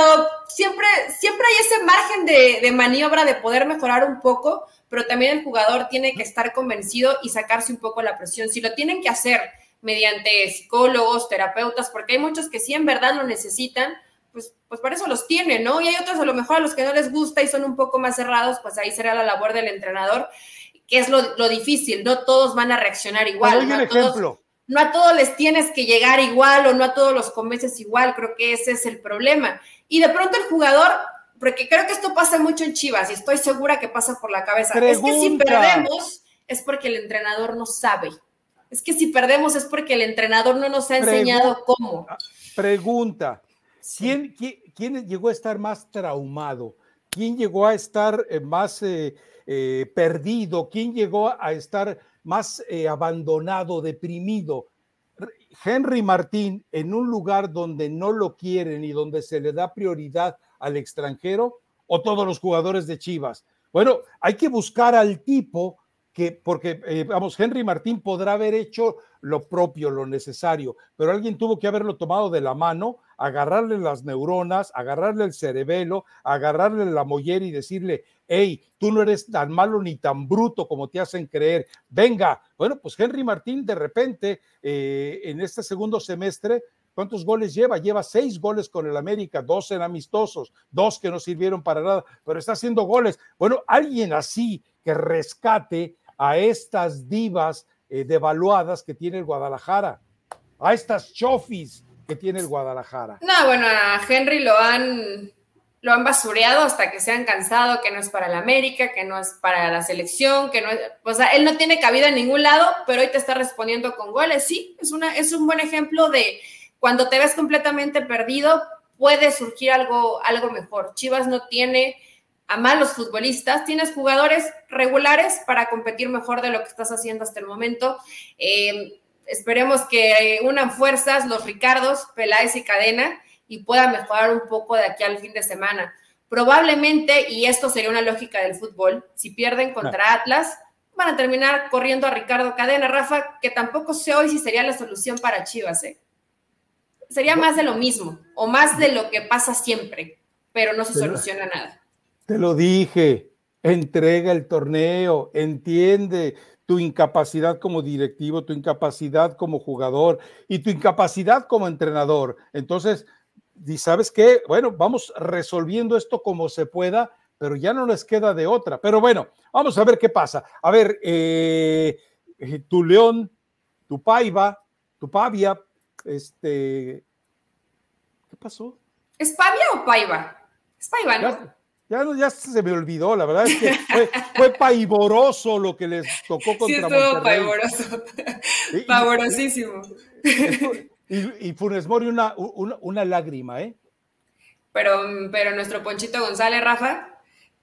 siempre, siempre hay ese margen de, de maniobra de poder mejorar un poco, pero también el jugador tiene que estar convencido y sacarse un poco la presión. Si lo tienen que hacer mediante psicólogos, terapeutas, porque hay muchos que sí en verdad lo necesitan, pues, pues para eso los tienen, ¿no? Y hay otros a lo mejor a los que no les gusta y son un poco más cerrados, pues ahí será la labor del entrenador, que es lo, difícil, no todos van a reaccionar igual. No, a todos, no a todos les tienes que llegar igual o no a todos los convences igual, creo que ese es el problema. Y de pronto el jugador, porque creo que esto pasa mucho en Chivas y estoy segura que pasa por la cabeza, es que si perdemos es porque el entrenador no sabe es que si perdemos es porque el entrenador no nos ha enseñado cómo. Pregunta, ¿quién, quién, llegó a estar más traumado? ¿Quién llegó a estar eh, más eh, eh, perdido? ¿Quién llegó a estar más abandonado, deprimido? Henry Martín en un lugar donde no lo quieren y donde se le da prioridad al extranjero o todos los jugadores de Chivas. Bueno, hay que buscar al tipo que, porque, eh, vamos, Henry Martín podrá haber hecho lo propio, lo necesario, pero alguien tuvo que haberlo tomado de la mano, agarrarle las neuronas, agarrarle el cerebelo, agarrarle la mollera y decirle, hey, tú no eres tan malo ni tan bruto como te hacen creer, venga. Bueno, pues Henry Martín de repente, eh, en este segundo semestre, ¿Cuántos goles lleva? Lleva seis goles con el América, dos en amistosos, dos que no sirvieron para nada, pero está haciendo goles. Bueno, alguien así que rescate a estas divas eh, devaluadas que tiene el Guadalajara, a estas chofis que tiene el Guadalajara. No, bueno, a Henry lo han lo han basureado hasta que se han cansado, que no es para la América, que no es para la selección, que no es, o sea, él no tiene cabida en ningún lado, pero hoy te está respondiendo con goles. Sí, es, una, es un buen ejemplo de cuando te ves completamente perdido, puede surgir algo, algo mejor. Chivas no tiene a malos futbolistas, tienes jugadores regulares para competir mejor de lo que estás haciendo hasta el momento. Eh, esperemos que unan fuerzas los Ricardos, Peláez y Cadena y pueda mejorar un poco de aquí al fin de semana. Probablemente, y esto sería una lógica del fútbol, si pierden contra Atlas, van a terminar corriendo a Ricardo Cadena, Rafa, que tampoco sé hoy si sería la solución para Chivas, ¿eh? Sería más de lo mismo, o más de lo que pasa siempre, pero no se soluciona nada. Te lo dije, entrega el torneo, entiende tu incapacidad como directivo, tu incapacidad como jugador y tu incapacidad como entrenador. Entonces, y sabes qué, bueno, vamos resolviendo esto como se pueda, pero ya no les queda de otra. Pero bueno, vamos a ver qué pasa. A ver, eh, eh, tu León, tu Paiva, tu Pavia, este, ¿qué pasó? ¿Es Pavia o Paiva? Es Paiva, ¿no? Ya, ya, se me olvidó, la verdad es que fue, fue paivoroso lo que les tocó contra sí, estuvo paivoroso. Pavorosísimo. Y, Funes Mori una, una, lágrima, ¿eh? Pero, pero nuestro Ponchito González, Rafa,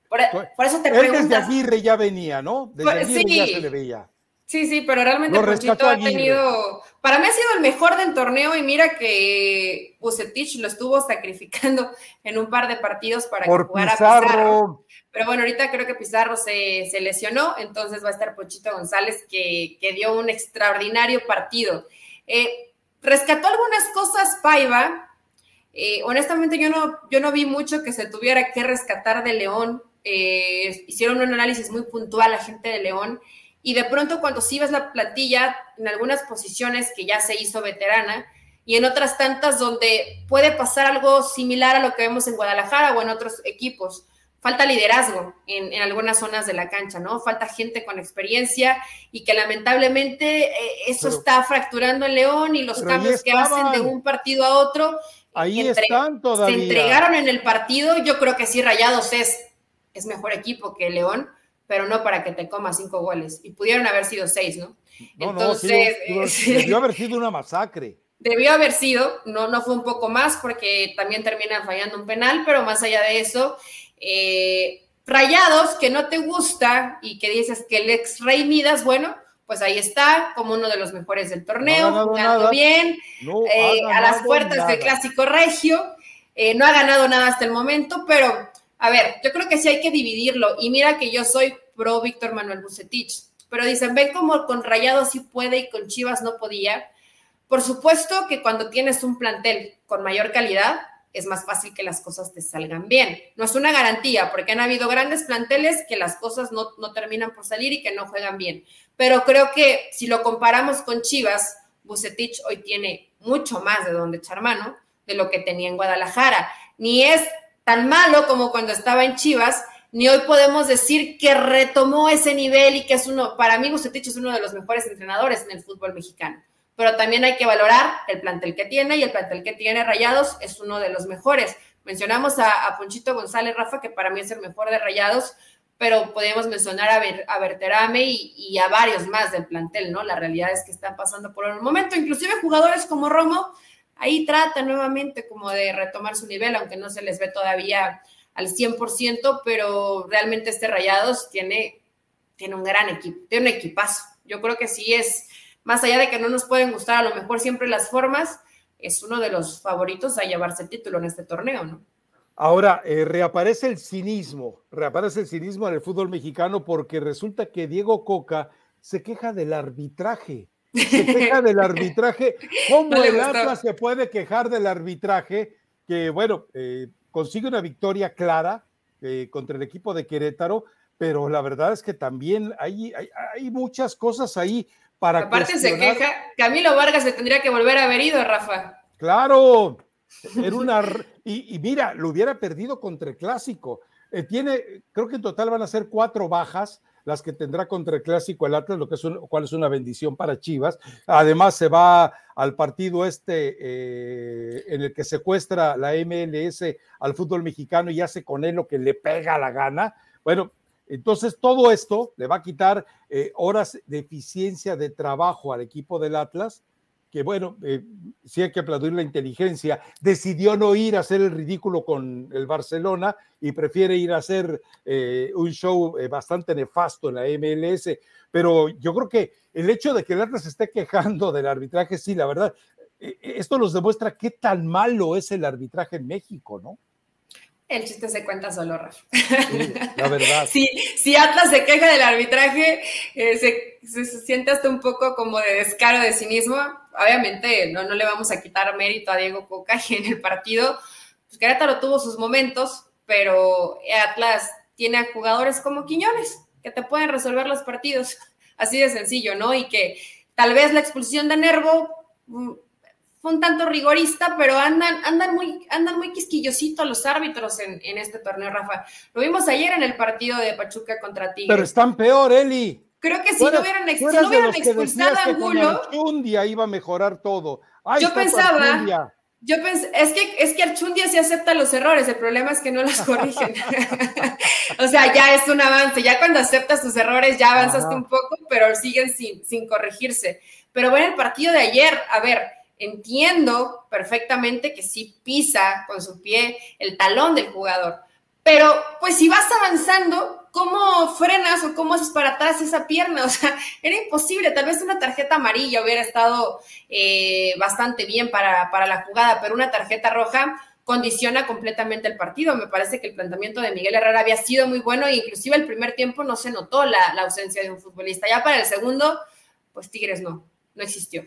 por, eso te Él desde Aguirre ya venía, ¿no? Desde Aguirre ya se le veía. Sí, sí, pero realmente Ponchito ha tenido. Para mí ha sido el mejor del torneo y mira que Bucetich lo estuvo sacrificando en un par de partidos para que jugara Pizarro. Pero bueno, ahorita creo que Pizarro se, se, lesionó, entonces va a estar Ponchito González que, que dio un extraordinario partido. Eh, rescató algunas cosas Paiva. Eh, honestamente, yo no, yo no vi mucho que se tuviera que rescatar de León. Eh, hicieron un análisis muy puntual la gente de León. Y de pronto, cuando sí ves la plantilla, en algunas posiciones que ya se hizo veterana, y en otras tantas donde puede pasar algo similar a lo que vemos en Guadalajara o en otros equipos falta liderazgo en, algunas zonas de la cancha, ¿no? Falta gente con experiencia y que lamentablemente eh, eso está fracturando el León y los cambios que hacen de un partido a otro. Ahí están todavía. Se entregaron en el partido, yo creo que sí, Rayados es, es mejor equipo que León, pero no para que te coma cinco goles. Y pudieron haber sido seis, ¿no? Entonces. debió haber sido una masacre debió haber sido, no, no fue un poco más porque también terminan fallando un penal, pero más allá de eso, eh, rayados que no te gusta y que dices que el ex Rey Midas, bueno, pues ahí está, como uno de los mejores del torneo, jugando bien, eh, a las puertas del clásico regio. Eh, no ha ganado nada hasta el momento, pero a ver, yo creo que sí hay que dividirlo. Y mira que yo soy pro Víctor Manuel Bucetich, pero dicen, ven como con Rayados sí puede y con Chivas no podía. Por supuesto que cuando tienes un plantel con mayor calidad, es más fácil que las cosas te salgan bien. No es una garantía, porque han habido grandes planteles que las cosas no, terminan por salir y que no juegan bien. Pero creo que si lo comparamos con Chivas, Bucetich hoy tiene mucho más de donde echar mano de lo que tenía en Guadalajara. Ni es tan malo como cuando estaba en Chivas, ni hoy podemos decir que retomó ese nivel y que es uno, para mí Bucetich es uno de los mejores entrenadores en el fútbol mexicano pero también hay que valorar el plantel que tiene y el plantel que tiene Rayados es uno de los mejores. Mencionamos a, Ponchito González Rafa, que para mí es el mejor de Rayados, pero podemos mencionar a, Berterame y, a varios más del plantel, ¿no? La realidad es que están pasando por un momento, inclusive jugadores como Romo, ahí trata nuevamente como de retomar su nivel, aunque no se les ve todavía al 100%, pero realmente este Rayados tiene, tiene un gran equipo, tiene un equipazo. Yo creo que sí es más allá de que no nos pueden gustar a lo mejor siempre las formas, es uno de los favoritos a llevarse el título en este torneo, ¿no? Ahora, eh, reaparece el cinismo, reaparece el cinismo en el fútbol mexicano porque resulta que Diego Coca se queja del arbitraje. Se queja del arbitraje. ¿Cómo el Atlas se puede quejar del arbitraje? Que, bueno, eh, consigue una victoria clara eh, contra el equipo de Querétaro, pero la verdad es que también hay, hay, hay muchas cosas ahí Aparte se queja, Camilo Vargas se tendría que volver a haber ido, Rafa. Claro, era una. Y, mira, lo hubiera perdido contra el clásico. Eh, tiene, creo que en total van a ser cuatro bajas las que tendrá contra el clásico el Atlas, lo que es cual es una bendición para Chivas. Además, se va al partido este eh, en el que secuestra la MLS al fútbol mexicano y hace con él lo que le pega la gana. Bueno, entonces todo esto le va a quitar eh, horas de eficiencia de trabajo al equipo del Atlas que bueno, eh, sí hay que aplaudir la inteligencia, decidió no ir a hacer el ridículo con el Barcelona y prefiere ir a hacer eh, un show eh, bastante nefasto en la MLS. Pero yo creo que el hecho de que el Atlas esté quejando del arbitraje, sí, la verdad, esto nos demuestra qué tan malo es el arbitraje en México, ¿no? El chiste se cuenta solo, Rafa. la verdad. si, si, Atlas se queja del arbitraje, se, se, siente hasta un poco como de descaro de sí mismo obviamente no, no le vamos a quitar mérito a Diego Coca y en el partido, pues Querétaro tuvo sus momentos, pero Atlas tiene a jugadores como Quiñones que te pueden resolver los partidos, así de sencillo, ¿no? Y que tal vez la expulsión de Nervo mm, fue un tanto rigorista, pero andan, andan, muy, andan muy quisquillositos los árbitros en, en, este torneo, Rafa. Lo vimos ayer en el partido de Pachuca contra Tigres. Pero están peor, Eli. Creo que si no hubieran, si no hubieran expulsado a Angulo. Un día iba a mejorar todo. yo pensaba. Yo pensé, es que, es que Archundia sí acepta los errores, el problema es que no los corrigen. o sea, ya es un avance, ya cuando aceptas tus errores ya avanzaste un poco, pero siguen sin, sin corregirse. Pero bueno, el partido de ayer, a ver, entiendo perfectamente que sí pisa con su pie el talón del jugador, pero pues si vas avanzando, ¿cómo frenas o cómo haces para atrás esa pierna? O sea, era imposible. Tal vez una tarjeta amarilla hubiera estado eh, bastante bien para, la jugada, pero una tarjeta roja condiciona completamente el partido. Me parece que el planteamiento de Miguel Herrera había sido muy bueno e inclusive el primer tiempo no se notó la, ausencia de un futbolista. Ya para el segundo, pues Tigres no, no existió.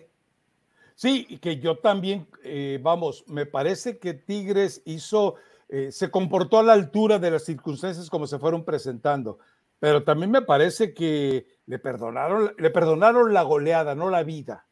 Sí, que yo también, eh, vamos, me parece que Tigres hizo eh, se comportó a la altura de las circunstancias como se fueron presentando. Pero también me parece que le perdonaron, le perdonaron la goleada, no la vida.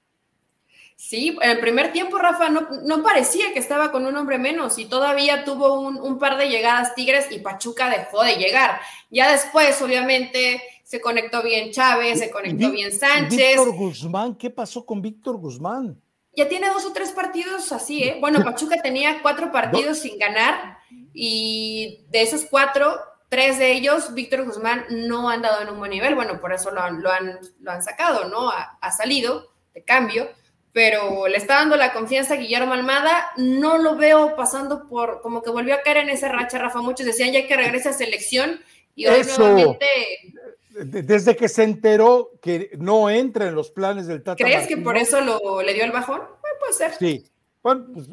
Sí, en el primer tiempo, Rafa, no, parecía que estaba con un hombre menos y todavía tuvo un, par de llegadas Tigres y Pachuca dejó de llegar. Ya después, obviamente, se conectó bien Chávez, se conectó bien Sánchez. Víctor Guzmán, ¿qué pasó con Víctor Guzmán? Ya tiene dos o tres partidos así, ¿eh? Bueno, Pachuca tenía cuatro partidos sin ganar y de esos cuatro, tres de ellos, Víctor Guzmán no han dado en un buen nivel. Bueno, por eso lo han, lo han, lo han sacado, ¿no? Ha, salido de cambio, pero le está dando la confianza a Guillermo Almada. No lo veo pasando por, como que volvió a caer en esa racha, Rafa. Muchos decían ya que regrese a selección y hoy nuevamente desde que se enteró que no entra en los planes del Tata. ¿Crees que por eso lo, le dio el bajón? puede ser. Sí. Bueno, pues,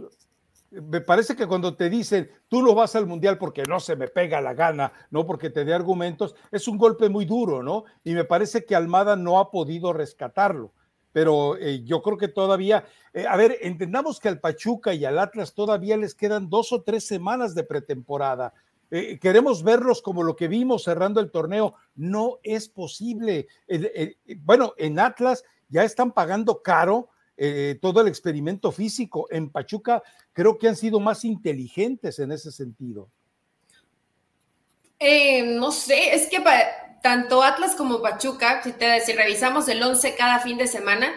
me parece que cuando te dicen tú no vas al mundial porque no se me pega la gana, no porque te dé argumentos, es un golpe muy duro, ¿no? Y me parece que Almada no ha podido rescatarlo. Pero eh, yo creo que todavía, eh, a ver, entendamos que al Pachuca y al Atlas todavía les quedan dos o tres semanas de pretemporada. Eh, queremos verlos como lo que vimos cerrando el torneo. No es posible. bueno, en Atlas ya están pagando caro eh, todo el experimento físico. En Pachuca creo que han sido más inteligentes en ese sentido. Eh, no sé, es que tanto Atlas como Pachuca, si, te, si revisamos el 11 cada fin de semana,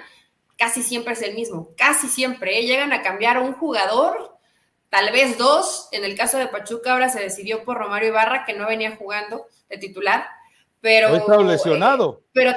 casi siempre es el mismo, casi siempre. ¿eh? Llegan a cambiar un jugador, tal vez dos. En el caso de Pachuca ahora se decidió por Romario Ibarra, que no venía jugando de titular, pero... Está lesionado. pero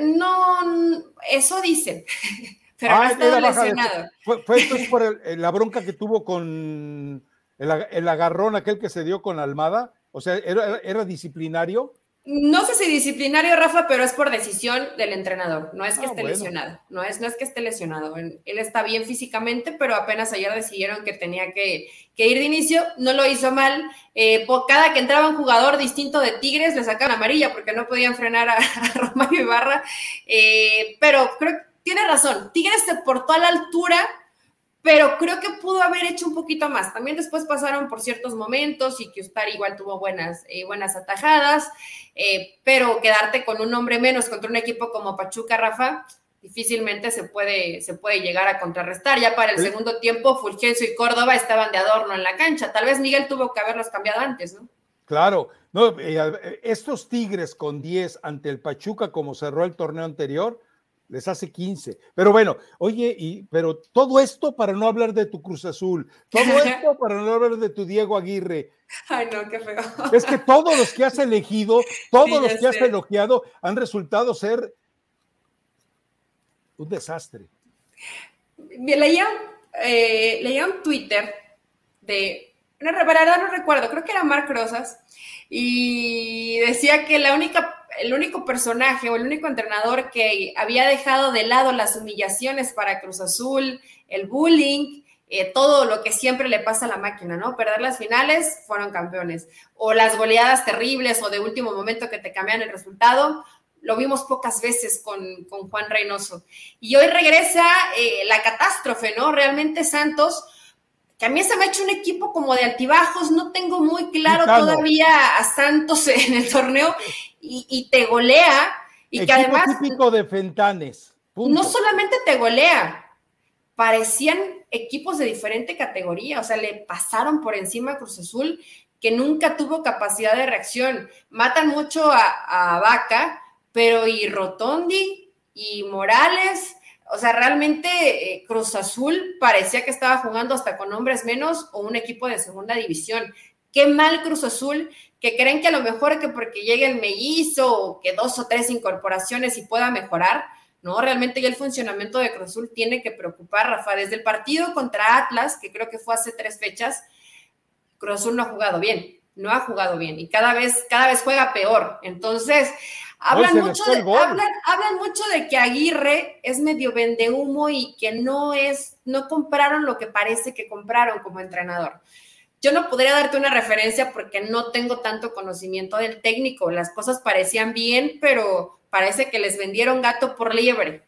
no, eso dicen. Pero ah, no lesionado. Fue, esto por la bronca que tuvo con el, agarrón aquel que se dio con Almada. O sea, era, disciplinario. No sé si disciplinario, Rafa, pero es por decisión del entrenador. No es que ah, esté lesionado. No es, no es que esté lesionado. Él está bien físicamente, pero apenas ayer decidieron que tenía que, ir de inicio. No lo hizo mal. Eh, por cada que entraba un jugador distinto de Tigres, le sacaban amarilla porque no podían frenar a, a Romario Ibarra. Eh, pero creo que tiene razón, Tigres se portó a la altura, pero creo que pudo haber hecho un poquito más. También después pasaron por ciertos momentos y que Ustar igual tuvo buenas, eh, buenas atajadas, eh, pero quedarte con un hombre menos contra un equipo como Pachuca, Rafa, difícilmente se puede, se puede llegar a contrarrestar. Ya para el segundo tiempo, Fulgencio y Córdoba estaban de adorno en la cancha. Tal vez Miguel tuvo que haberlos cambiado antes, ¿no? Claro, no, eh, estos Tigres con 10 ante el Pachuca, como cerró el torneo anterior, les hace 15. Pero bueno, oye, y, pero todo esto para no hablar de tu Cruz Azul, todo esto para no hablar de tu Diego Aguirre. Ay, no, qué feo. Es que todos los que has elegido, todos los que has elogiado, han resultado ser un desastre. Leía, eh, leía un Twitter de no, verdad no recuerdo, creo que era Marc Rosas, y decía que la única, el único personaje o el único entrenador que había dejado de lado las humillaciones para Cruz Azul, el bullying, eh, todo lo que siempre le pasa a la máquina, ¿no? Perder las finales, fueron campeones. O las goleadas terribles o de último momento que te cambian el resultado, lo vimos pocas veces con, Juan Reynoso. Y hoy regresa eh, la catástrofe, ¿no? Realmente Santos que a mí se me ha hecho un equipo como de altibajos, no tengo muy claro todavía a Santos en el torneo y, te golea y que además típico de Fentanes. No solamente te golea, parecían equipos de diferente categoría, o sea, le pasaron por encima a Cruz Azul que nunca tuvo capacidad de reacción. Matan mucho a, a Vaca, pero y Rotondi y Morales o sea, realmente eh, Cruz Azul parecía que estaba jugando hasta con hombres menos o un equipo de segunda división. Qué mal Cruz Azul, que creen que a lo mejor que porque llegue el mellizo o que dos o tres incorporaciones y pueda mejorar. No, realmente ya el funcionamiento de Cruz Azul tiene que preocupar, Rafa. Desde el partido contra Atlas, que creo que fue hace tres fechas, Cruz Azul no ha jugado bien, no ha jugado bien y cada vez, cada vez juega peor. Entonces, Hablan, mucho de, hablan, mucho de que Aguirre es medio vende humo y que no es, no compraron lo que parece que compraron como entrenador. Yo no podría darte una referencia porque no tengo tanto conocimiento del técnico. Las cosas parecían bien, pero parece que les vendieron gato por liebre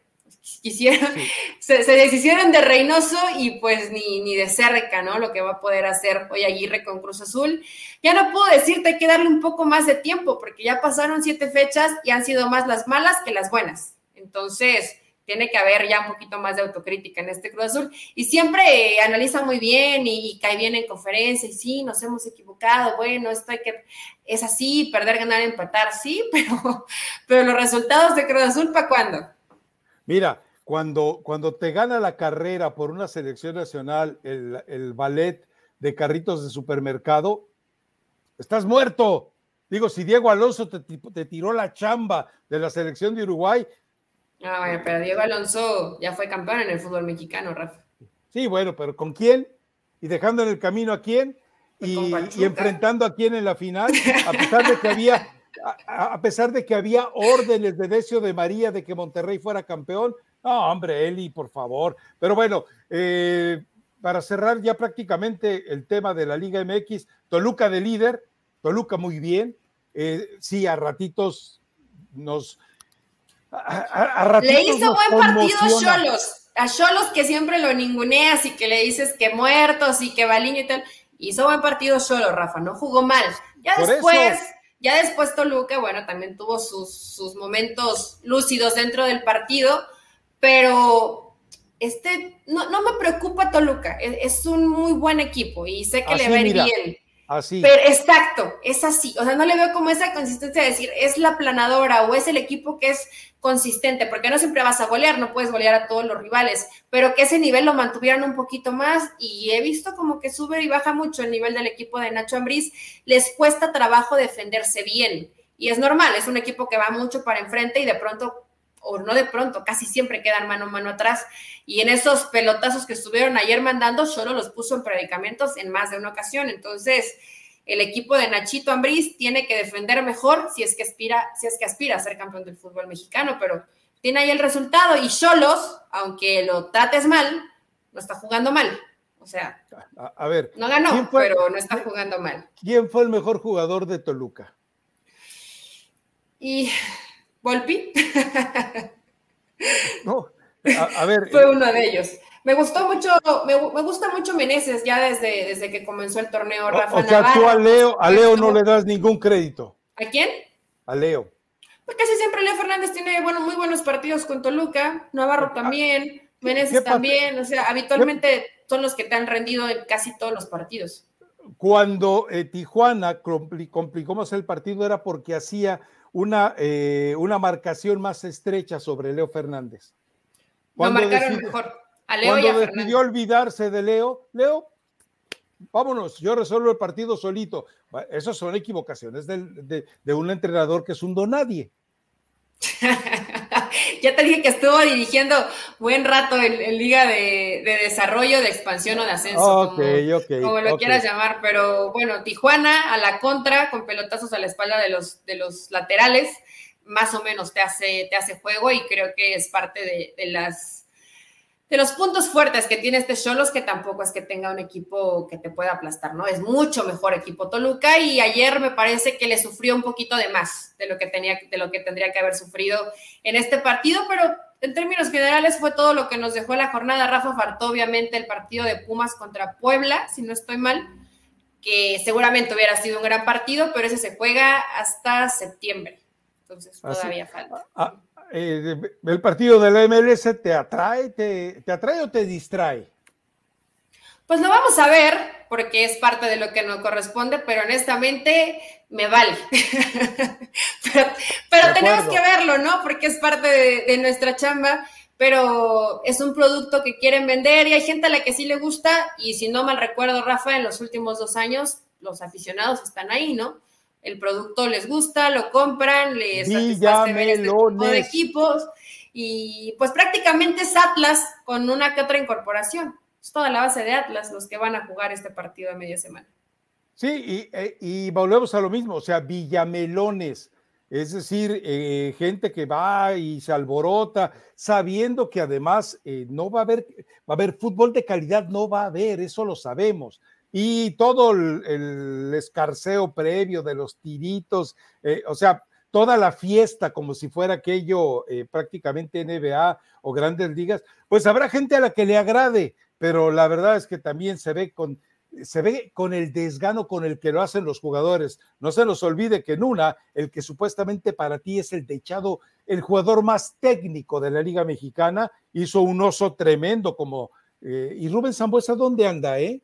quisieron, se, deshicieron de Reynoso y pues ni, ni de cerca, ¿no? Lo que va a poder hacer hoy Aguirre con Cruz Azul. Ya no puedo decirte, hay que darle un poco más de tiempo porque ya pasaron siete fechas y han sido más las malas que las buenas. Entonces, tiene que haber ya un poquito más de autocrítica en este Cruz Azul. Y siempre analiza muy bien y, cae bien en conferencia y sí, nos hemos equivocado, bueno, esto hay que, es así, perder, ganar, empatar, sí, pero, pero los resultados de Cruz Azul, ¿para cuándo? Mira, cuando, cuando te gana la carrera por una selección nacional, el, ballet de carritos de supermercado, estás muerto. Digo, si Diego Alonso te, tiró la chamba de la selección de Uruguay. Ah, bueno, pero Diego Alonso ya fue campeón en el fútbol mexicano, Rafa. Sí, bueno, pero ¿con quién? ¿Y dejando en el camino a quién? Pues y, y, enfrentando a quién en la final, a pesar de que había a, pesar de que había órdenes de Decio de María de que Monterrey fuera campeón. No, hombre, Eli, por favor. Pero bueno, eh, para cerrar ya prácticamente el tema de la Liga MX, Toluca de líder, Toluca muy bien. Eh, sí, a ratitos nos. le hizo buen partido a Cholos. A Cholos que siempre lo ninguneas y que le dices que muertos y que Baliño y tal. Hizo buen partido solo, Rafa, no jugó mal. Ya después. Ya después Toluca, bueno, también tuvo sus, momentos lúcidos dentro del partido, pero este, no, no me preocupa Toluca, e, es, un muy buen equipo y sé que le va a ir bien. Así. Pero exacto, es así. O sea, no le veo como esa consistencia de decir es la planadora o es el equipo que es consistente, porque no siempre vas a golear, no puedes golear a todos los rivales, pero que ese nivel lo mantuvieran un poquito más y he visto como que sube y baja mucho el nivel del equipo de Nacho Ambriz, les cuesta trabajo defenderse bien y es normal, es un equipo que va mucho para enfrente y de pronto o no de pronto, casi siempre quedan mano a mano atrás. Y en esos pelotazos que estuvieron ayer mandando, solo los puso en predicamentos en más de una ocasión. Entonces, el equipo de Nachito Ambriz tiene que defender mejor si es que aspira, si es que aspira a ser campeón del fútbol mexicano, pero tiene ahí el resultado. Y Cholos, aunque lo trates mal, no está jugando mal. O sea, a, ver, no ganó, pero no está jugando mal. ¿Quién fue el mejor jugador de Toluca? Y Volpi. no, a, ver. Fue uno de ellos. Me gustó mucho, me, gusta mucho Meneses ya desde, desde que comenzó el torneo. Rafa o, sea, tú a Leo, a Leo no le das ningún crédito. ¿A quién? A Leo. Pues casi siempre Leo Fernández tiene bueno, muy buenos partidos con Toluca, Navarro también, Meneses también, o sea, habitualmente son los que te han rendido en casi todos los partidos. Cuando eh, Tijuana complicó más el partido era porque hacía una, eh, una marcación más estrecha sobre Leo Fernández. Cuando marcaron mejor. A Leo cuando decidió olvidarse de Leo, Leo, vámonos, yo resuelvo el partido solito. Esas son equivocaciones de, de un entrenador que es un donadie. ya te dije que estuvo dirigiendo buen rato en, Liga de, Desarrollo, de Expansión o de Ascenso, como, lo quieras llamar, pero bueno, Tijuana a la contra, con pelotazos a la espalda de los, de los laterales, más o menos te hace, te hace juego y creo que es parte de las de los puntos fuertes que tiene este Cholos, que tampoco es que tenga un equipo que te pueda aplastar, ¿no? Es mucho mejor equipo Toluca y ayer me parece que le sufrió un poquito de más de lo que tenía, de lo que tendría que haber sufrido en este partido, pero en términos generales fue todo lo que nos dejó la jornada. Rafa faltó obviamente el partido de Pumas contra Puebla, si no estoy mal, que seguramente hubiera sido un gran partido, pero ese se juega hasta septiembre. Entonces todavía falta. Ah, eh, el partido de la MLS te atrae, te, atrae o te distrae? Pues lo vamos a ver, porque es parte de lo que nos corresponde, pero honestamente me vale. pero, tenemos que verlo, ¿no? Porque es parte de, nuestra chamba, pero es un producto que quieren vender y hay gente a la que sí le gusta y si no mal recuerdo, Rafa, en los últimos dos años los aficionados están ahí, ¿no? El producto les gusta, lo compran, les satisface ver este tipo de equipos y pues prácticamente es Atlas con una que otra incorporación. Es toda la base de Atlas los que van a jugar este partido a media semana. Sí, y, volvemos a lo mismo, o sea, villamelones, es decir, eh, gente que va y se alborota, sabiendo que además eh, no va a haber, va a haber fútbol de calidad, no va a haber, eso lo sabemos y todo el, escarceo previo de los tiritos, eh, o sea, toda la fiesta como si fuera aquello eh, prácticamente NBA o grandes ligas, pues habrá gente a la que le agrade, pero la verdad es que también se ve con se ve con el desgano con el que lo hacen los jugadores. No se nos olvide que en una, el que supuestamente para ti es el dechado, el jugador más técnico de la Liga Mexicana, hizo un oso tremendo como... Eh, ¿Y Rubén Zambuesa dónde anda, eh?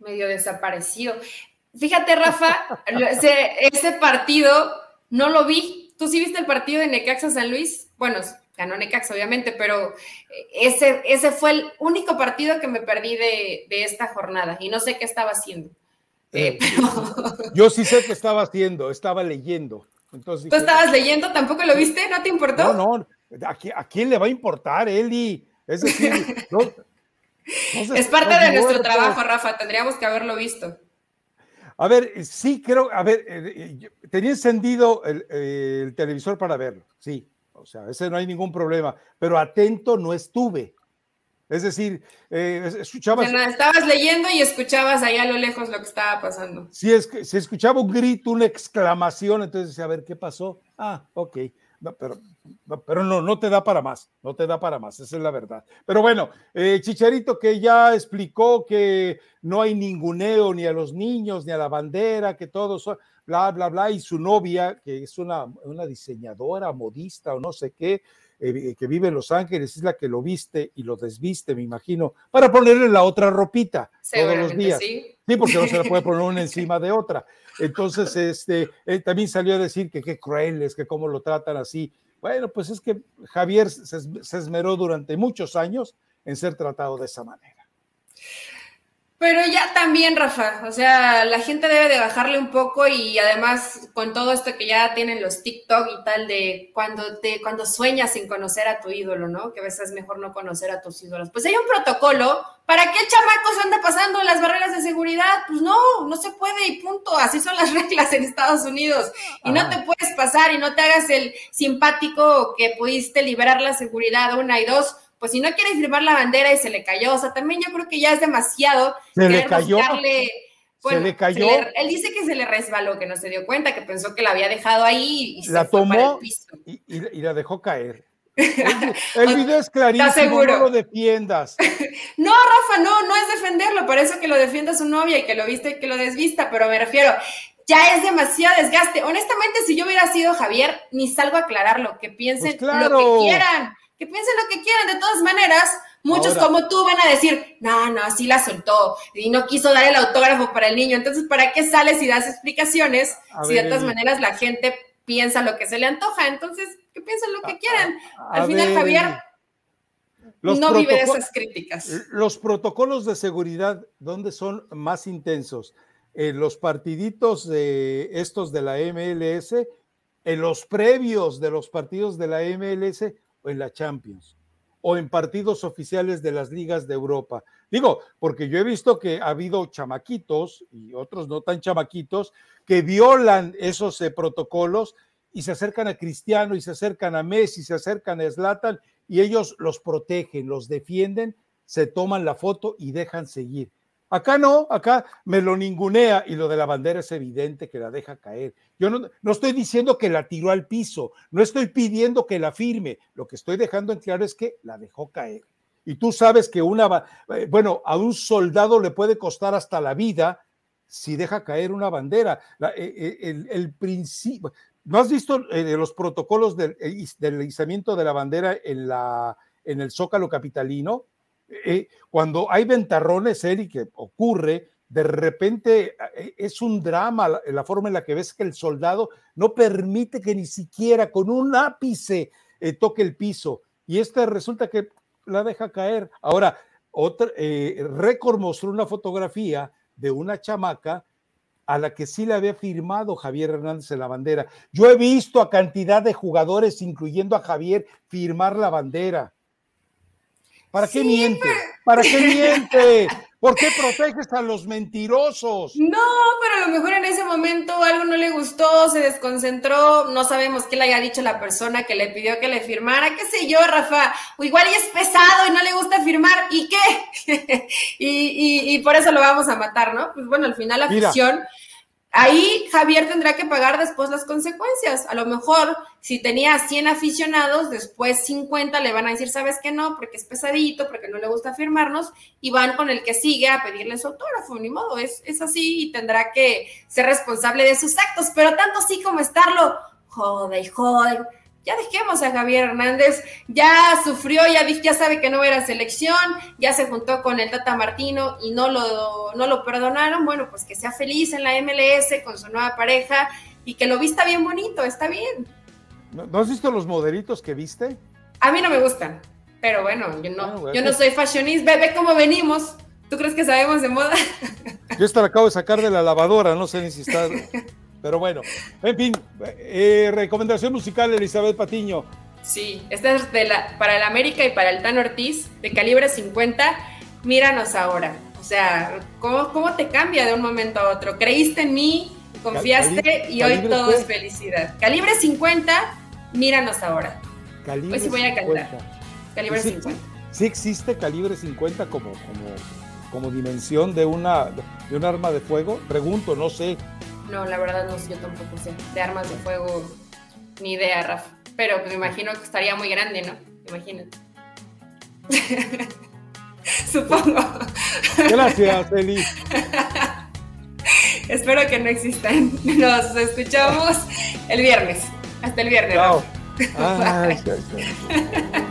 Medio desaparecido. Fíjate, Rafa, ese, ese, partido no lo vi. ¿Tú sí viste el partido de Necaxa San Luis? Bueno, ganó Necaxa, obviamente, pero ese, ese fue el único partido que me perdí de, esta jornada y no sé qué estaba haciendo. Eh, eh, yo sí sé qué estaba haciendo, estaba leyendo. Entonces, ¿Tú estabas leyendo? ¿Tampoco lo viste? ¿No te importó? No, no. ¿A, a quién le va a importar, Eli? Es decir, no, es parte de nuestro trabajo, Rafa, tendríamos que haberlo visto. A ver, sí creo, a ver, eh, eh, tenía encendido el, televisor para verlo, sí, o sea, ese no hay ningún problema, pero atento no estuve. Es decir, eh, escuchabas... estabas leyendo y escuchabas allá a lo lejos lo que estaba pasando. Sí, es que se escuchaba un grito, una exclamación, entonces a ver qué pasó. Ah, ok. No, pero, no, pero no, no te da para más, no te da para más, esa es la verdad. Pero bueno, eh, Chicharito que ya explicó que no hay ninguneo ni a los niños, ni a la bandera, que todos son, bla, bla, bla, y su novia, que es una, una diseñadora, modista o no sé qué, eh, que vive en Los Ángeles, es la que lo viste y lo desviste, me imagino, para ponerle la otra ropita todos los días. Sí. porque no se la puede poner una encima de otra. Entonces, este, él también salió a decir que qué crueles, que cómo lo tratan así. Bueno, pues es que Javier se esmeró durante muchos años en ser tratado de esa manera. Pero ya también, Rafa, o sea, la gente debe de bajarle un poco y además con todo esto que ya tienen los TikTok y tal de cuando te cuando sueñas sin conocer a tu ídolo, ¿no? Que a veces es mejor no conocer a tus ídolos. Pues hay un protocolo para que el chamaco se ande pasando las barreras de seguridad. Pues no, no se puede y punto. Así son las reglas en Estados Unidos. Y no te puedes pasar y no te hagas el simpático que pudiste liberar la seguridad una y dos pues si no quiere firmar la bandera y se le cayó, o sea, también yo creo que ya es demasiado. Se le cayó. se le cayó. él dice que se le resbaló, que no se dio cuenta, que pensó que la había dejado ahí y la tomó Y, la dejó caer. El, video es clarísimo, no lo defiendas. No, Rafa, no, no es defenderlo, por eso que lo defienda su novia y que lo viste y que lo desvista, pero me refiero, ya es demasiado desgaste. Honestamente, si yo hubiera sido Javier, ni salgo a aclararlo, que piensen Pues claro. lo que quieran, que piensen lo que quieran. De todas maneras, muchos Ahora- como tú van a decir, no, no, sí la soltó y no quiso dar el autógrafo para el niño. Entonces, ¿para qué sales y das explicaciones si ver, de todas maneras la gente piensa lo que se le antoja? Entonces, que piensen lo que quieran. A Al final, ver, Javier. Los no vive de esas críticas. Los protocolos de seguridad, ¿dónde son más intensos? En los partiditos de estos de la MLS, en los previos de los partidos de la MLS en la Champions, o en partidos oficiales de las ligas de Europa. Digo, porque yo he visto que ha habido chamaquitos y otros no tan chamaquitos que violan esos eh, protocolos y se acercan a Cristiano y se acercan a Messi, se acercan a Zlatan y ellos los protegen, los defienden, se toman la foto y dejan seguir. Acá no, acá me lo ningunea y lo de la bandera es evidente que la deja caer. Yo no, no estoy diciendo que la tiró al piso, no estoy pidiendo que la firme, lo que estoy dejando en claro es que la dejó caer. Y tú sabes que una, eh, bueno, a un soldado le puede costar hasta la vida si deja caer una bandera. Eh, eh, el, principio, ¿no has visto los protocolos del, del izamiento de la bandera en el Zócalo Capitalino? Eh, cuando hay ventarrones, Eri, que ocurre, de repente eh, es un drama la, la forma en la que ves que el soldado no permite que ni siquiera con un ápice eh, toque el piso. Y este resulta que la deja caer. Ahora, otra, eh, Récord mostró una fotografía de una chamaca a la que sí le había firmado Javier Hernández en la bandera. Yo he visto a cantidad de jugadores, incluyendo a Javier, firmar la bandera. ¿Para qué Sí, miente? ¿Para qué miente? ¿Por qué proteges a los mentirosos? No, pero a lo mejor en ese momento algo no le gustó, se desconcentró, no sabemos qué le haya dicho la persona que le pidió que le firmara, qué sé yo, Rafa, o igual y es pesado y no le gusta firmar, ¿y qué? y, y- y por eso lo vamos a matar, ¿no? Pues bueno, al final la Mira. Ahí Javier tendrá que pagar después las consecuencias. A lo mejor si tenía 100 aficionados, después 50 le van a decir, ¿sabes qué no? Porque es pesadito, porque no le gusta firmarnos, y van con el que sigue a pedirle su autógrafo, ni modo, es, es así y tendrá que ser responsable de sus actos, pero tanto así como estarlo, jode y jode. Ya dejemos a Javier Hernández, ya sufrió, ya, ya sabe que no era selección, ya se juntó con el Tata Martino y no lo, no lo perdonaron. Bueno, pues que sea feliz en la MLS con su nueva pareja y que lo vista bien bonito, está bien. ¿No, has visto los modelitos que viste? A mí no me gustan, pero bueno, yo no, bueno. yo no soy fashionista, ve, ve cómo venimos. ¿Tú crees que sabemos de moda? Yo esta la acabo de sacar de la lavadora, no sé ni si está. Pero bueno, en fin, eh, recomendación musical, Elizabeth Patiño. Sí, esta es de la, para el América y para el Tan Ortiz, de calibre 50. Míranos ahora. O sea, ¿cómo, cómo te cambia de un momento a otro? Creíste en mí, confiaste Cali- y hoy ¿calibre todo qué? es felicidad. Calibre 50, míranos ahora. Calibre Hoy sí voy a cantar. 50. Calibre Sí, 50. Sí existe calibre 50 como, como, como dimensión de una de un arma de fuego. Pregunto, no sé. No, la verdad no, yo tampoco sé. De armas de fuego, ni idea, Rafa. Pero pues, me imagino que estaría muy grande, ¿no? Imagínate. Supongo. Gracias, Eli. Espero que no existan. Nos escuchamos el viernes. Hasta el viernes. Chao. Rafa. Ay, ay, ay.